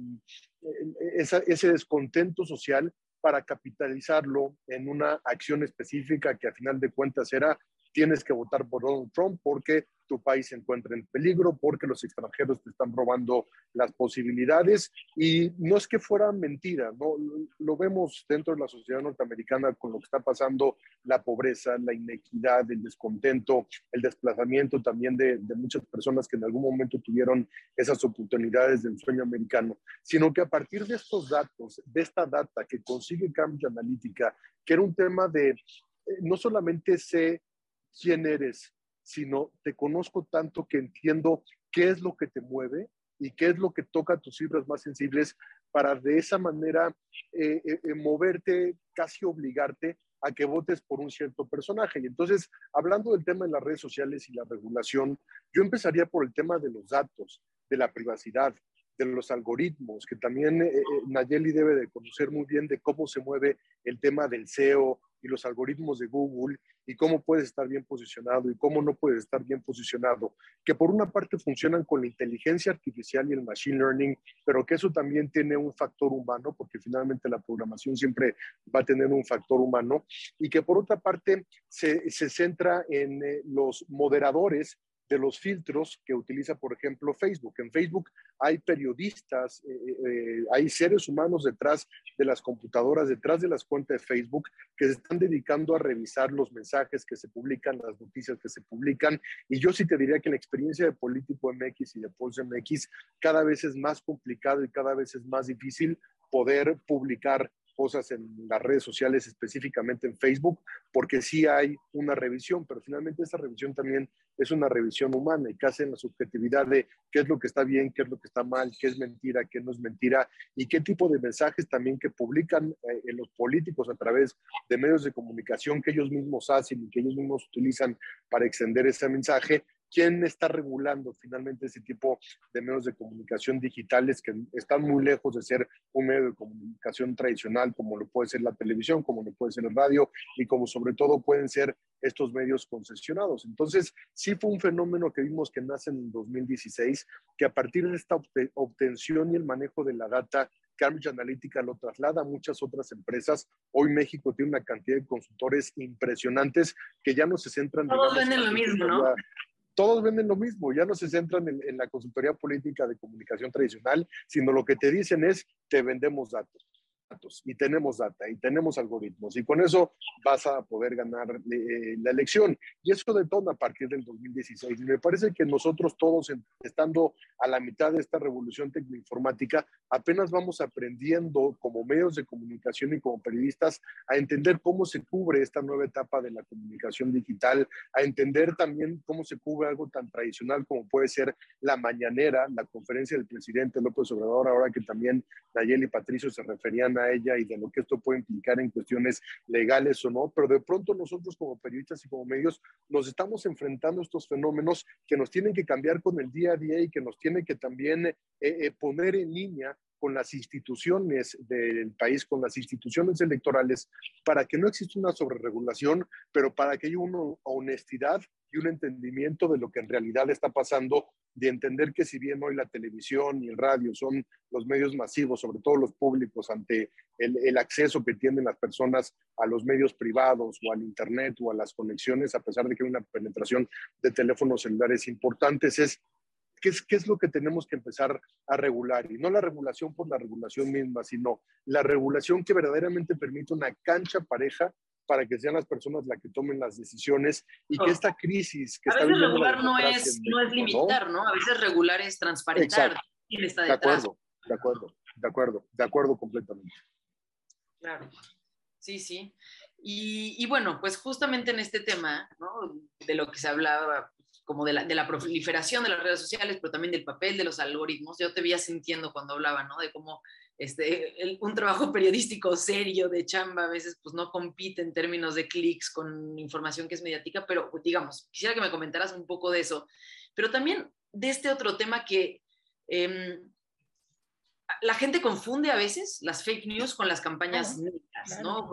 ese descontento social para capitalizarlo en una acción específica que a final de cuentas era tienes que votar por Donald Trump porque tu país se encuentra en peligro, porque los extranjeros te están robando las posibilidades. Y no es que fuera mentira, ¿no? lo vemos dentro de la sociedad norteamericana con lo que está pasando, la pobreza, la inequidad, el descontento, el desplazamiento también de, de muchas personas que en algún momento tuvieron esas oportunidades del sueño americano, sino que a partir de estos datos, de esta data que consigue Cambridge Analytica, que era un tema de eh, no solamente sé quién eres, sino te conozco tanto que entiendo qué es lo que te mueve y qué es lo que toca tus fibras más sensibles para de esa manera eh, eh, eh, moverte, casi obligarte a que votes por un cierto personaje. Y entonces, hablando del tema de las redes sociales y la regulación, yo empezaría por el tema de los datos, de la privacidad, de los algoritmos, que también Nayeli debe de conocer muy bien de cómo se mueve el tema del SEO, y los algoritmos de Google y cómo puedes estar bien posicionado y cómo no puedes estar bien posicionado, que por una parte funcionan con la inteligencia artificial y el machine learning, pero que eso también tiene un factor humano, porque finalmente la programación siempre va a tener un factor humano, y que por otra parte se, se centra en eh, los moderadores de los filtros que utiliza, por ejemplo, Facebook. En Facebook hay periodistas, eh, eh, eh, hay seres humanos detrás de las computadoras, detrás de las cuentas de Facebook, que se están dedicando a revisar los mensajes que se publican, las noticias que se publican. Y yo sí te diría que la experiencia de Político MX y de Pulse MX cada vez es más complicado y cada vez es más difícil poder publicar cosas en las redes sociales, específicamente en Facebook, porque sí hay una revisión, pero finalmente esa revisión también es una revisión humana y hace en la subjetividad de qué es lo que está bien, qué es lo que está mal, qué es mentira, qué no es mentira y qué tipo de mensajes también que publican eh, en los políticos a través de medios de comunicación que ellos mismos hacen y que ellos mismos utilizan para extender ese mensaje ¿Quién está regulando finalmente ese tipo de medios de comunicación digitales que están muy lejos de ser un medio de comunicación tradicional como lo puede ser la televisión, como lo puede ser el radio y como sobre todo pueden ser estos medios concesionados? Entonces, sí fue un fenómeno que vimos que nace en 2016, que a partir de esta obtención y el manejo de la data Cambridge Analytica lo traslada a muchas otras empresas. Hoy México tiene una cantidad de consultores impresionantes que ya no se centran. Todos venden lo mismo, ¿no? Todos venden lo mismo, ya no se centran en, la consultoría política de comunicación tradicional, sino lo que te dicen es, te vendemos datos y tenemos data y tenemos algoritmos y con eso vas a poder ganar eh, la elección. Y eso detona a partir del 2016. Y me parece que nosotros todos, estando a la mitad de esta revolución tecnoinformática, apenas vamos aprendiendo como medios de comunicación y como periodistas a entender cómo se cubre esta nueva etapa de la comunicación digital, a entender también cómo se cubre algo tan tradicional como puede ser la mañanera, la conferencia del presidente López Obrador, ahora que también Nayeli y Patricio se referían a ella y de lo que esto puede implicar en cuestiones legales o no, pero de pronto nosotros como periodistas y como medios nos estamos enfrentando a estos fenómenos que nos tienen que cambiar con el día a día y que nos tienen que también eh, eh, poner en línea con las instituciones del país, con las instituciones electorales, para que no exista una sobreregulación, pero para que haya una honestidad y un entendimiento de lo que en realidad está pasando, de entender que si bien hoy la televisión y el radio son los medios masivos, sobre todo los públicos, ante el, acceso que tienen las personas a los medios privados o al Internet o a las conexiones, a pesar de que hay una penetración de teléfonos celulares importantes, es ¿Qué es, ¿qué es, lo que tenemos que empezar a regular? Y no la regulación por la regulación misma, sino la regulación que verdaderamente permite una cancha pareja para que sean las personas las que tomen las decisiones y que esta crisis que a veces regular no es, no es limitar, ¿no? A veces regular es transparentar quién está detrás. De acuerdo, de acuerdo, de acuerdo, de acuerdo completamente. Claro, sí, sí. Y, y, bueno, pues justamente en este tema, ¿no? De lo que se hablaba, como de la, de la, proliferación de las redes sociales, pero también del papel de los algoritmos, yo te veía sintiendo cuando hablaba, ¿no? De cómo este, un trabajo periodístico serio de chamba a veces pues no compite en términos de clics con información que es mediática, pero digamos, quisiera que me comentaras un poco de eso, pero también de este otro tema que eh, la gente confunde a veces las fake news con las campañas negras, ¿no?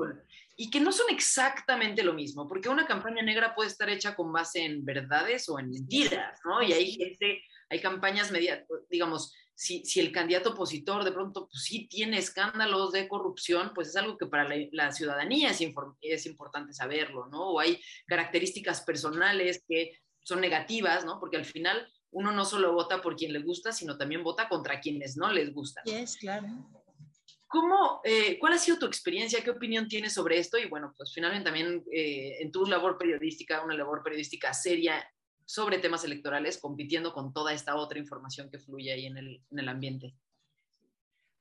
Y que no son exactamente lo mismo, porque una campaña negra puede estar hecha con base en verdades o en mentiras, ¿no? Y hay gente, hay campañas media, digamos, si, si, el candidato opositor de pronto pues, sí tiene escándalos de corrupción, pues es algo que para la, ciudadanía es, es, importante saberlo, ¿no? O hay características personales que son negativas, ¿no? Porque al final uno no solo vota por quien le gusta, sino también vota contra quienes no les gustan. Es claro. ¿Cómo, eh, ¿Cuál ha sido tu experiencia? ¿Qué opinión tienes sobre esto? Y bueno, pues finalmente también eh, en tu labor periodística, una labor periodística seria sobre temas electorales, compitiendo con toda esta otra información que fluye ahí en el, en el ambiente.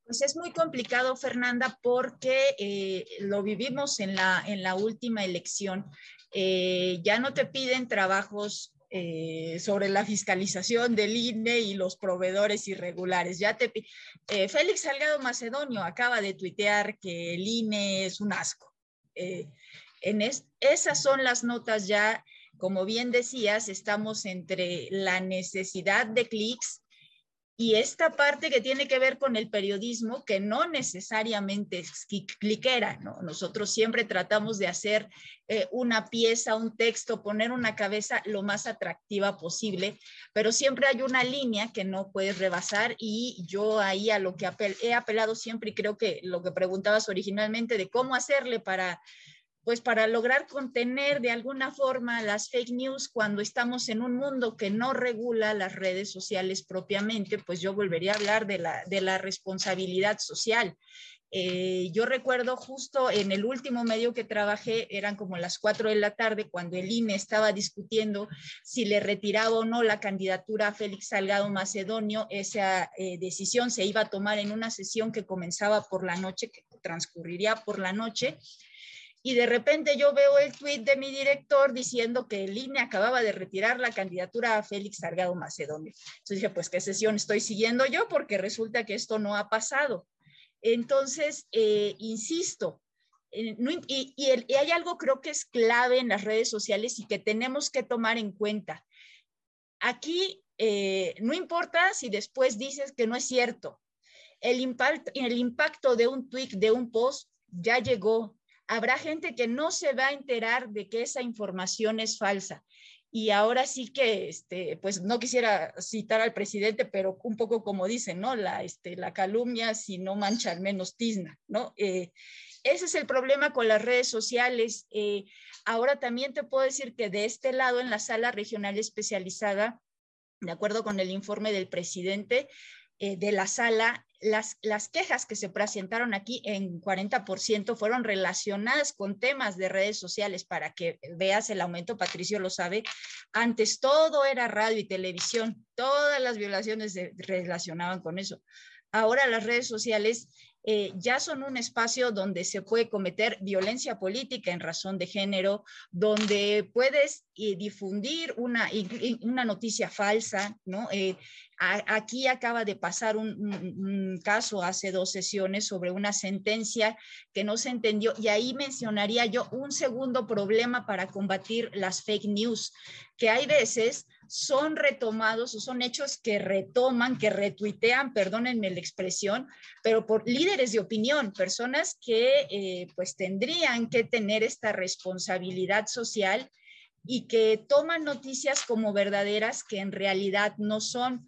Pues es muy complicado, Fernanda, porque eh, lo vivimos en la, en la última elección. ya no te piden trabajos eh, sobre la fiscalización del INE y los proveedores irregulares. Ya te, eh, Félix Salgado Macedonio acaba de tuitear que el INE es un asco. Eh, en esas son las notas ya, como bien decías, estamos entre la necesidad de clics y esta parte que tiene que ver con el periodismo, que no necesariamente es cliquera, ¿no? Nosotros siempre tratamos de hacer eh, una pieza, un texto, poner una cabeza lo más atractiva posible, pero siempre hay una línea que no puedes rebasar y yo ahí a lo que he apelado siempre y creo que lo que preguntabas originalmente de cómo hacerle para pues para lograr contener de alguna forma las fake news cuando estamos en un mundo que no regula las redes sociales propiamente, pues yo volvería a hablar de la, de la responsabilidad social. Eh, yo recuerdo justo en el último medio que trabajé, eran como las cuatro de la tarde, cuando el INE estaba discutiendo si le retiraba o no la candidatura a Félix Salgado Macedonio. Esa eh, decisión se iba a tomar en una sesión que comenzaba por la noche, que transcurriría por la noche y de repente yo veo el tweet de mi director diciendo que el INE acababa de retirar la candidatura a Félix Salgado Macedonio. Entonces dije, pues qué sesión estoy siguiendo yo porque resulta que esto no ha pasado. Entonces, eh, insisto, eh, y, hay algo creo que es clave en las redes sociales y que tenemos que tomar en cuenta. Aquí eh, no importa si después dices que no es cierto. El, el impacto de un tweet, de un post, ya llegó, habrá gente que no se va a enterar de que esa información es falsa. Y ahora sí que, este, pues no quisiera citar al presidente, pero un poco como dicen, ¿no? La, este, la calumnia, si no mancha, al menos tizna, ¿no? Eh, ese es el problema con las redes sociales. Eh, ahora también te puedo decir que de este lado, en la sala regional especializada, de acuerdo con el informe del presidente, eh, de la sala, las, las quejas que se presentaron aquí en 40% fueron relacionadas con temas de redes sociales para que veas el aumento, Patricio lo sabe. Antes todo era radio y televisión, todas las violaciones se relacionaban con eso. Ahora las redes sociales eh, ya son un espacio donde se puede cometer violencia política en razón de género, donde puedes eh, difundir una, una noticia falsa, ¿no? Eh, aquí acaba de pasar un, caso hace dos sesiones sobre una sentencia que no se entendió y ahí mencionaría yo un segundo problema para combatir las fake news, que hay veces son retomados o son hechos que retoman, que retuitean, perdónenme la expresión, pero por líderes de opinión, personas que eh, pues tendrían que tener esta responsabilidad social y que toman noticias como verdaderas que en realidad no son.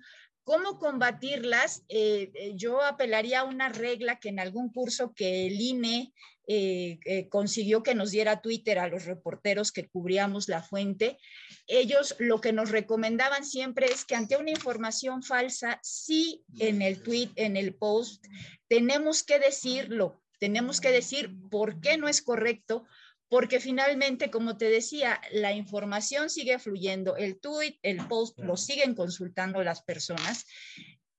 ¿Cómo combatirlas? Eh, eh, yo apelaría a una regla que en algún curso que el INE eh, consiguió que nos diera Twitter a los reporteros que cubríamos la fuente. Ellos lo que nos recomendaban siempre es que ante una información falsa, sí en el tweet, en el post, tenemos que decirlo, tenemos que decir por qué no es correcto, porque finalmente, como te decía, la información sigue fluyendo, el tweet, el post, lo siguen consultando las personas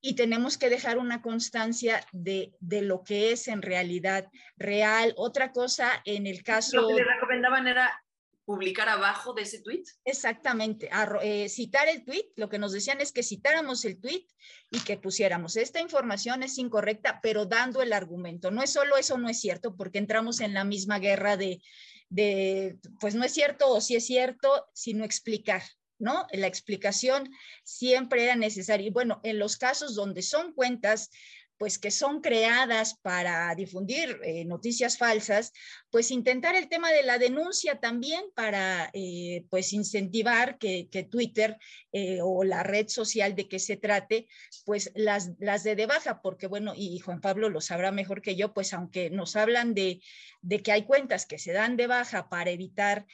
y tenemos que dejar una constancia de, de, lo que es en realidad real. Otra cosa, en el caso... Lo que le recomendaban era publicar abajo de ese tweet. Exactamente, eh, citar el tweet, lo que nos decían es que citáramos el tweet y que pusiéramos, esta información es incorrecta, pero dando el argumento. No es solo eso, no es cierto, porque entramos en la misma guerra de, de pues no es cierto o sí es cierto, sino explicar. ¿no? La explicación siempre era necesaria. Y bueno, en los casos donde son cuentas pues que son creadas para difundir eh, noticias falsas, pues intentar el tema de la denuncia también para eh, pues incentivar que, Twitter eh, o la red social de que se trate, pues las, las de de baja, porque bueno, y Juan Pablo lo sabrá mejor que yo, pues aunque nos hablan de, de que hay cuentas que se dan de baja para evitar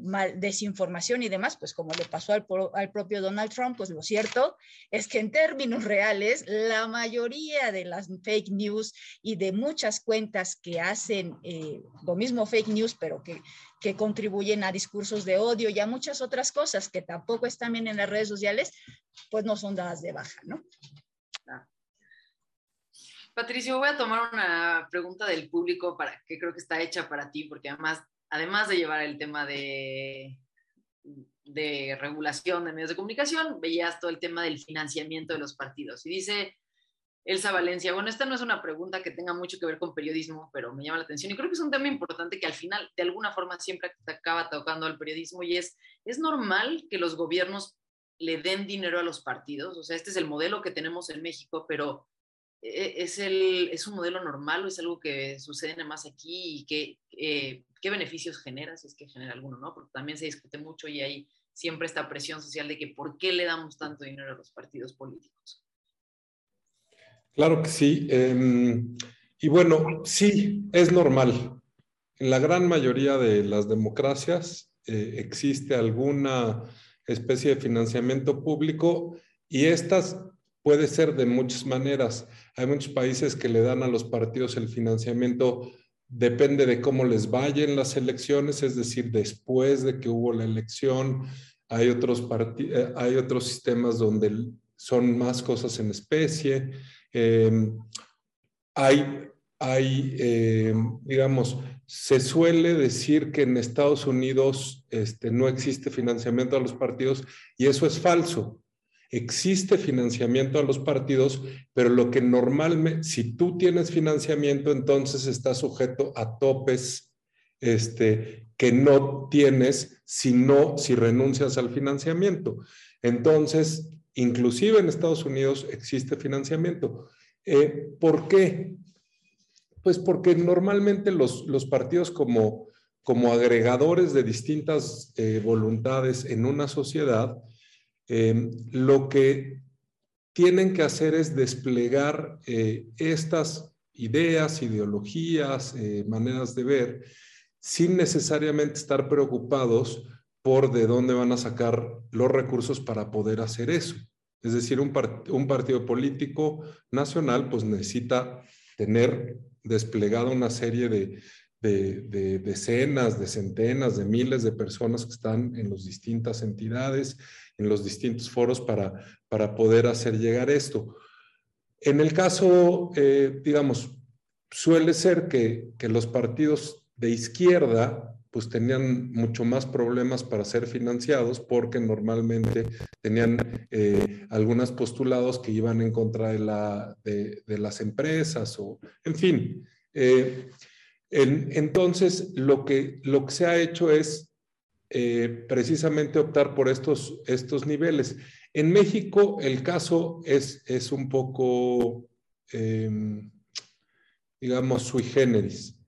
mal, desinformación y demás, pues como le pasó al, al propio Donald Trump, pues lo cierto es que en términos reales, la mayoría de las fake news y de muchas cuentas que hacen eh, lo mismo fake news, pero que, que contribuyen a discursos de odio y a muchas otras cosas que tampoco están bien en las redes sociales, pues no son dadas de baja, ¿no? Patricio, voy a tomar una pregunta del público para que creo que está hecha para ti, porque además, además de llevar el tema de, de regulación de medios de comunicación, veías todo el tema del financiamiento de los partidos. Y dice Elsa Valencia, bueno, esta no es una pregunta que tenga mucho que ver con periodismo, pero me llama la atención y creo que es un tema importante que al final, de alguna forma, siempre acaba tocando al periodismo y es, ¿es normal que los gobiernos le den dinero a los partidos? O sea, este es el modelo que tenemos en México, pero eh, ¿es, el, es un modelo normal o es algo que sucede más aquí y qué, eh, qué beneficios genera, si es que genera alguno, ¿no? Porque también se discute mucho y hay siempre esta presión social de que ¿por qué le damos tanto dinero a los partidos políticos? Claro que sí. Em, y bueno, sí, es normal. En la gran mayoría de las democracias eh, existe alguna especie de financiamiento público y estas puede ser de muchas maneras. Hay muchos países que le dan a los partidos el financiamiento, depende de cómo les vayan las elecciones, es decir, después de que hubo la elección. Hay otros, eh, hay otros sistemas donde son más cosas en especie. Em, hay, hay em, digamos, se suele decir que en Estados Unidos este, no existe financiamiento a los partidos y eso es falso. Existe financiamiento a los partidos, pero lo que normalmente, si tú tienes financiamiento, entonces está sujeto a topes este, que no tienes si no, si renuncias al financiamiento. Entonces, Inclusive en Estados Unidos existe financiamiento. Eh, ¿Por qué? Pues porque normalmente los, los partidos como, como agregadores de distintas eh, voluntades en una sociedad, eh, lo que tienen que hacer es desplegar estas ideas, ideologías, maneras de ver, sin necesariamente estar preocupados por de dónde van a sacar los recursos para poder hacer eso. Es decir, un, partido político nacional pues necesita tener desplegada una serie de, de, decenas, de centenas, de miles de personas que están en las distintas entidades, en los distintos foros para, para poder hacer llegar esto. En el caso, eh, digamos, suele ser que, que los partidos de izquierda pues tenían mucho más problemas para ser financiados porque normalmente tenían eh, algunos postulados que iban en contra de, la, de, las empresas o, en fin. Eh, entonces, lo que, lo que se ha hecho es eh, precisamente optar por estos, estos niveles. En México el caso es, es un poco, em, digamos, sui generis.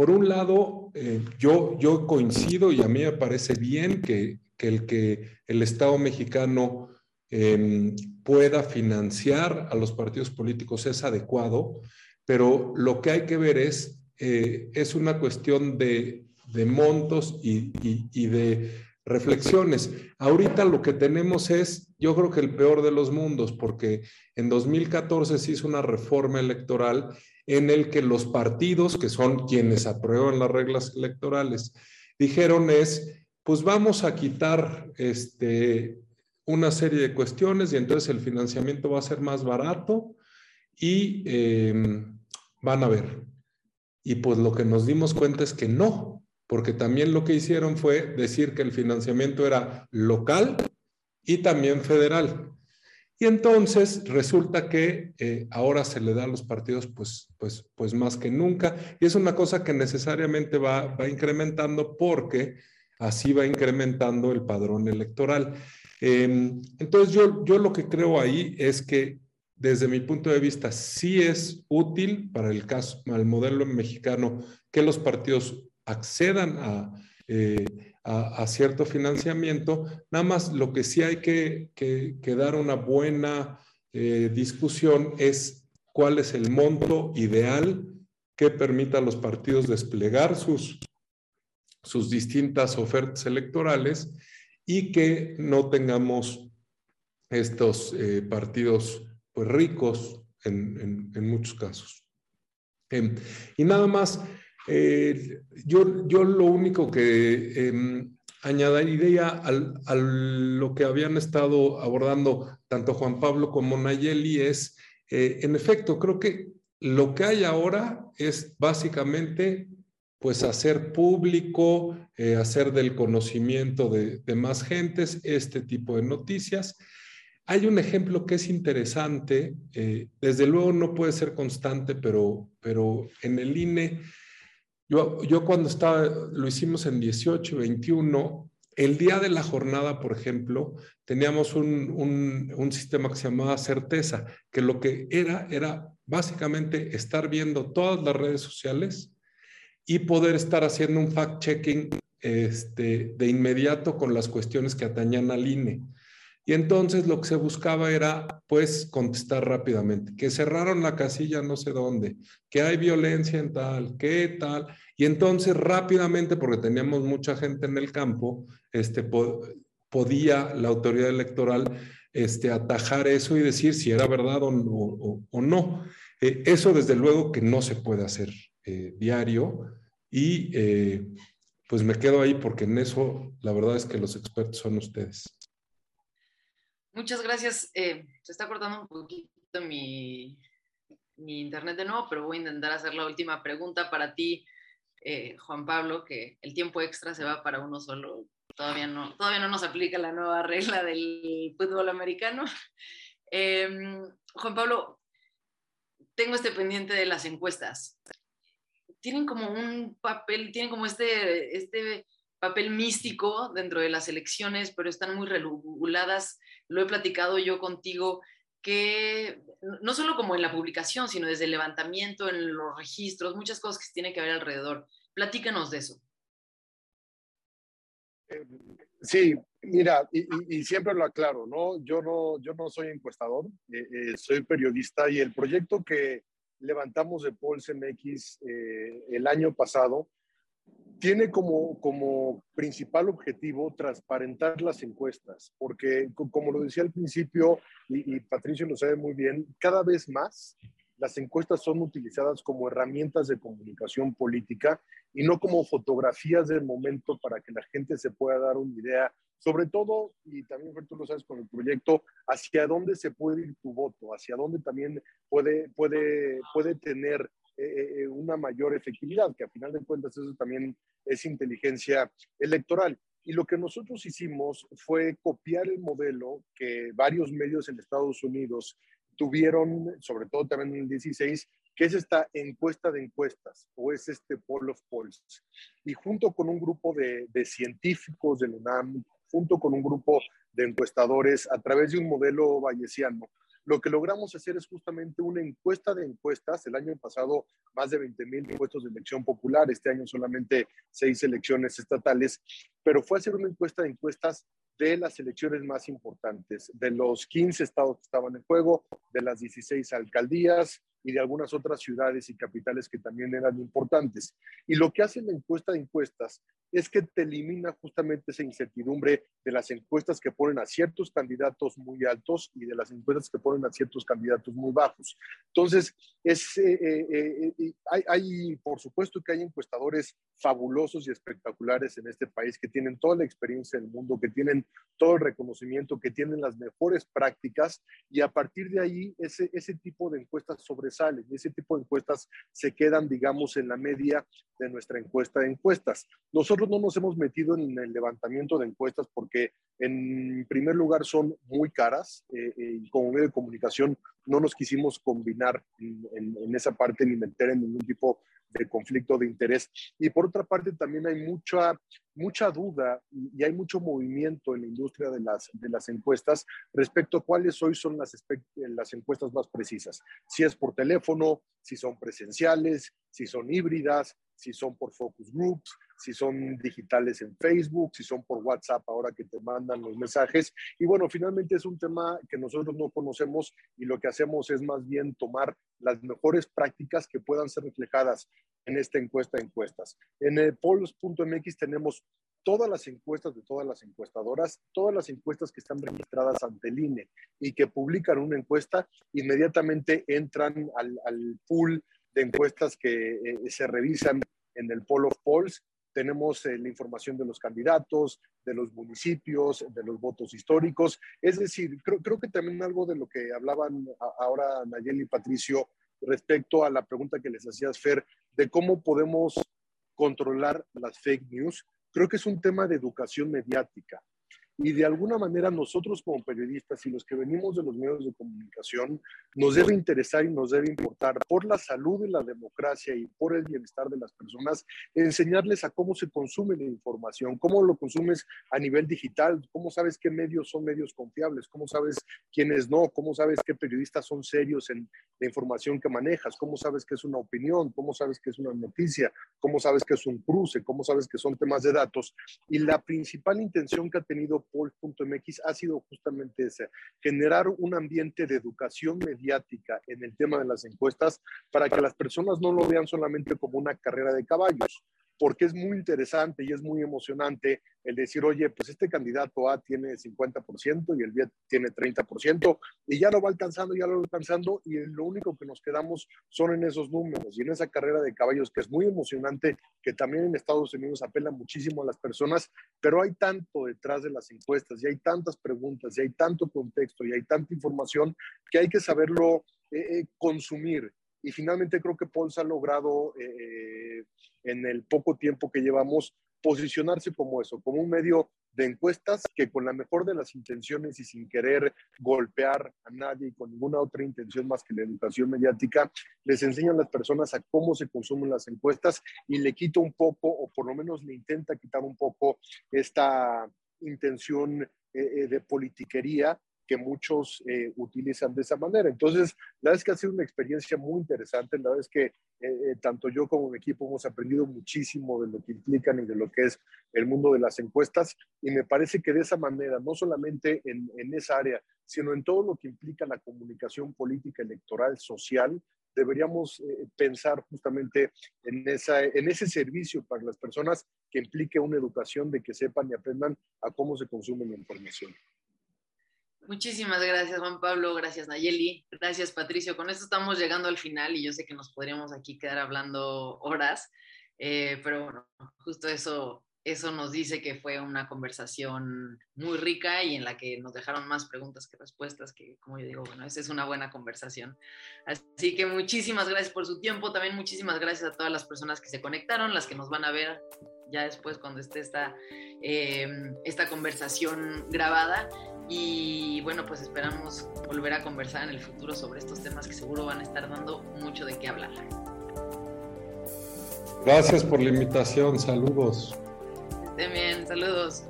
Por un lado, eh, yo, yo coincido y a mí me parece bien que, el que el Estado mexicano em, pueda financiar a los partidos políticos es adecuado, pero lo que hay que ver es, eh, es una cuestión de, montos y, y, de reflexiones. Ahorita lo que tenemos es, yo creo que el peor de los mundos, porque en 2014 se hizo una reforma electoral en el que los partidos, que son quienes aprueban las reglas electorales, dijeron es, pues vamos a quitar este, una serie de cuestiones y entonces el financiamiento va a ser más barato y em, van a ver. Y pues lo que nos dimos cuenta es que no, porque también lo que hicieron fue decir que el financiamiento era local y también federal. Y entonces resulta que eh, ahora se le da a los partidos pues, pues, pues más que nunca. Y es una cosa que necesariamente va, va incrementando porque así va incrementando el padrón electoral. Em, entonces yo, yo lo que creo ahí es que desde mi punto de vista, sí es útil para el caso, modelo mexicano, que los partidos accedan a, eh, a, cierto financiamiento. Nada más lo que sí hay que, dar una buena eh, discusión es cuál es el monto ideal que permita a los partidos desplegar sus, sus distintas ofertas electorales y que no tengamos estos eh, partidos pues, ricos en, muchos casos. Em, y nada más, eh, yo, yo lo único que em, añadiría a lo que habían estado abordando tanto Juan Pablo como Nayeli es, eh, en efecto, creo que lo que hay ahora es básicamente pues hacer público, eh, hacer del conocimiento de, más gentes este tipo de noticias. Hay un ejemplo que es interesante, eh, desde luego no puede ser constante, pero, pero en el INE, yo, cuando estaba, lo hicimos en 18, 21, el día de la jornada, por ejemplo, teníamos un, un, un, sistema que se llamaba Certeza, que lo que era era básicamente estar viendo todas las redes sociales y poder estar haciendo un fact-checking este, de inmediato con las cuestiones que atañan al INE. Y entonces lo que se buscaba era, pues, contestar rápidamente, que cerraron la casilla no sé dónde, que hay violencia en tal, qué tal. Y entonces rápidamente, porque teníamos mucha gente en el campo, este, podía la autoridad electoral este, atajar eso y decir si era verdad o, no. Eh, eso desde luego que no se puede hacer eh, diario y eh, pues me quedo ahí porque en eso la verdad es que los expertos son ustedes. Muchas gracias. Eh, se está cortando un poquito mi, internet de nuevo, pero voy a intentar hacer la última pregunta para ti, eh, Juan Pablo, que el tiempo extra se va para uno solo. Todavía no, todavía no nos aplica la nueva regla del fútbol americano. Em, Juan Pablo, tengo este pendiente de las encuestas. Tienen como un papel, tienen como este, este papel místico dentro de las elecciones, pero están muy reguladas. Lo he platicado yo contigo, que no solo como en la publicación, sino desde el levantamiento, en los registros, muchas cosas que se tienen que ver alrededor. Platícanos de eso. Sí, mira, y, siempre lo aclaro, ¿no? Yo no, yo no soy encuestador, eh, eh, soy periodista y el proyecto que levantamos de Pulse MX eh, el año pasado tiene como, como principal objetivo transparentar las encuestas, porque como lo decía al principio, y, y, Patricio lo sabe muy bien, cada vez más las encuestas son utilizadas como herramientas de comunicación política y no como fotografías del momento para que la gente se pueda dar una idea, sobre todo, y también tú lo sabes con el proyecto, hacia dónde se puede ir tu voto, hacia dónde también puede, puede, puede tener eh, eh, una mayor efectividad, que a final de cuentas eso también es inteligencia electoral. Y lo que nosotros hicimos fue copiar el modelo que varios medios en Estados Unidos tuvieron, sobre todo también en el 16, que es esta encuesta de encuestas o es este poll of polls. Y junto con un grupo de, científicos del UNAM, junto con un grupo de encuestadores, a través de un modelo bayesiano, lo que logramos hacer es justamente una encuesta de encuestas. El año pasado más de 20 mil puestos de elección popular, este año solamente seis elecciones estatales, pero fue hacer una encuesta de encuestas de las elecciones más importantes, de los 15 estados que estaban en juego, de las 16 alcaldías, y de algunas otras ciudades y capitales que también eran importantes. Y lo que hace la encuesta de encuestas es que te elimina justamente esa incertidumbre de las encuestas que ponen a ciertos candidatos muy altos y de las encuestas que ponen a ciertos candidatos muy bajos. Entonces, es, eh, eh, eh, hay, hay, por supuesto que hay encuestadores fabulosos y espectaculares en este país que tienen toda la experiencia del mundo, que tienen todo el reconocimiento, que tienen las mejores prácticas y a partir de ahí ese, ese tipo de encuestas sobre salen. Ese tipo de encuestas se quedan, digamos, en la media de nuestra encuesta de encuestas. Nosotros no nos hemos metido en el levantamiento de encuestas porque, en primer lugar, son muy caras eh, eh, y como medio de comunicación no nos quisimos combinar en, en esa parte ni meter en ningún tipo de conflicto de interés. Y por otra parte, también hay mucha, mucha duda y hay mucho movimiento en la industria de las, de las encuestas respecto a cuáles hoy son las, las encuestas más precisas. Si es por teléfono, si son presenciales, si son híbridas, si son por focus groups, si son digitales en Facebook, si son por WhatsApp ahora que te mandan los mensajes. Y bueno, finalmente es un tema que nosotros no conocemos y lo que hacemos es más bien tomar las mejores prácticas que puedan ser reflejadas en esta encuesta de encuestas. En el polls.mx tenemos todas las encuestas de todas las encuestadoras, todas las encuestas que están registradas ante el INE y que publican una encuesta, inmediatamente entran al, pool de encuestas que eh, se revisan en el Poll of Polls tenemos eh, la información de los candidatos, de los municipios, de los votos históricos. Es decir, creo, creo que también algo de lo que hablaban ahora Nayeli y Patricio respecto a la pregunta que les hacías, Fer, de cómo podemos controlar las fake news, creo que es un tema de educación mediática. Y de alguna manera nosotros como periodistas y los que venimos de los medios de comunicación nos debe interesar y nos debe importar por la salud de la democracia y por el bienestar de las personas, enseñarles a cómo se consume la información, cómo lo consumes a nivel digital, cómo sabes qué medios son medios confiables, cómo sabes quiénes no, cómo sabes qué periodistas son serios en la información que manejas, cómo sabes que es una opinión, cómo sabes que es una noticia, cómo sabes que es un cruce, cómo sabes que son temas de datos. Y la principal intención que ha tenido Poll.mx ha sido justamente ese, generar un ambiente de educación mediática en el tema de las encuestas para que las personas no lo vean solamente como una carrera de caballos, porque es muy interesante y es muy emocionante el decir, oye, pues este candidato A tiene 50% y el B tiene 30%, y ya lo va alcanzando, ya lo va alcanzando, y lo único que nos quedamos son en esos números y en esa carrera de caballos que es muy emocionante, que también en Estados Unidos apela muchísimo a las personas, pero hay tanto detrás de las encuestas y hay tantas preguntas y hay tanto contexto y hay tanta información que hay que saberlo eh, eh, consumir y finalmente creo que Pons ha logrado eh, en el poco tiempo que llevamos posicionarse como eso, como un medio de encuestas que con la mejor de las intenciones y sin querer golpear a nadie y con ninguna otra intención más que la educación mediática, les enseñan a las personas a cómo se consumen las encuestas y le quita un poco, o por lo menos le intenta quitar un poco esta intención eh, eh, de politiquería que muchos eh, utilizan de esa manera. Entonces, la es que ha sido una experiencia muy interesante, la es que eh, eh, tanto yo como mi equipo hemos aprendido muchísimo de lo que implican y de lo que es el mundo de las encuestas y me parece que de esa manera, no solamente en, esa área, sino en todo lo que implica la comunicación política, electoral, social, deberíamos pensar justamente en, en ese servicio para las personas que implique una educación de que sepan y aprendan a cómo se consume la información. Muchísimas gracias, Juan Pablo. Gracias, Nayeli. Gracias, Patricio. Con esto estamos llegando al final y yo sé que nos podríamos aquí quedar hablando horas, eh, pero bueno, justo eso, eso nos dice que fue una conversación muy rica y en la que nos dejaron más preguntas que respuestas, que como yo digo, bueno, esa es una buena conversación. Así que muchísimas gracias por su tiempo. También muchísimas gracias a todas las personas que se conectaron, las que nos van a ver ya después cuando esté esta, eh, esta conversación grabada. Y bueno, pues esperamos volver a conversar en el futuro sobre estos temas que seguro van a estar dando mucho de qué hablar. Gracias por la invitación, saludos. Estén bien, saludos.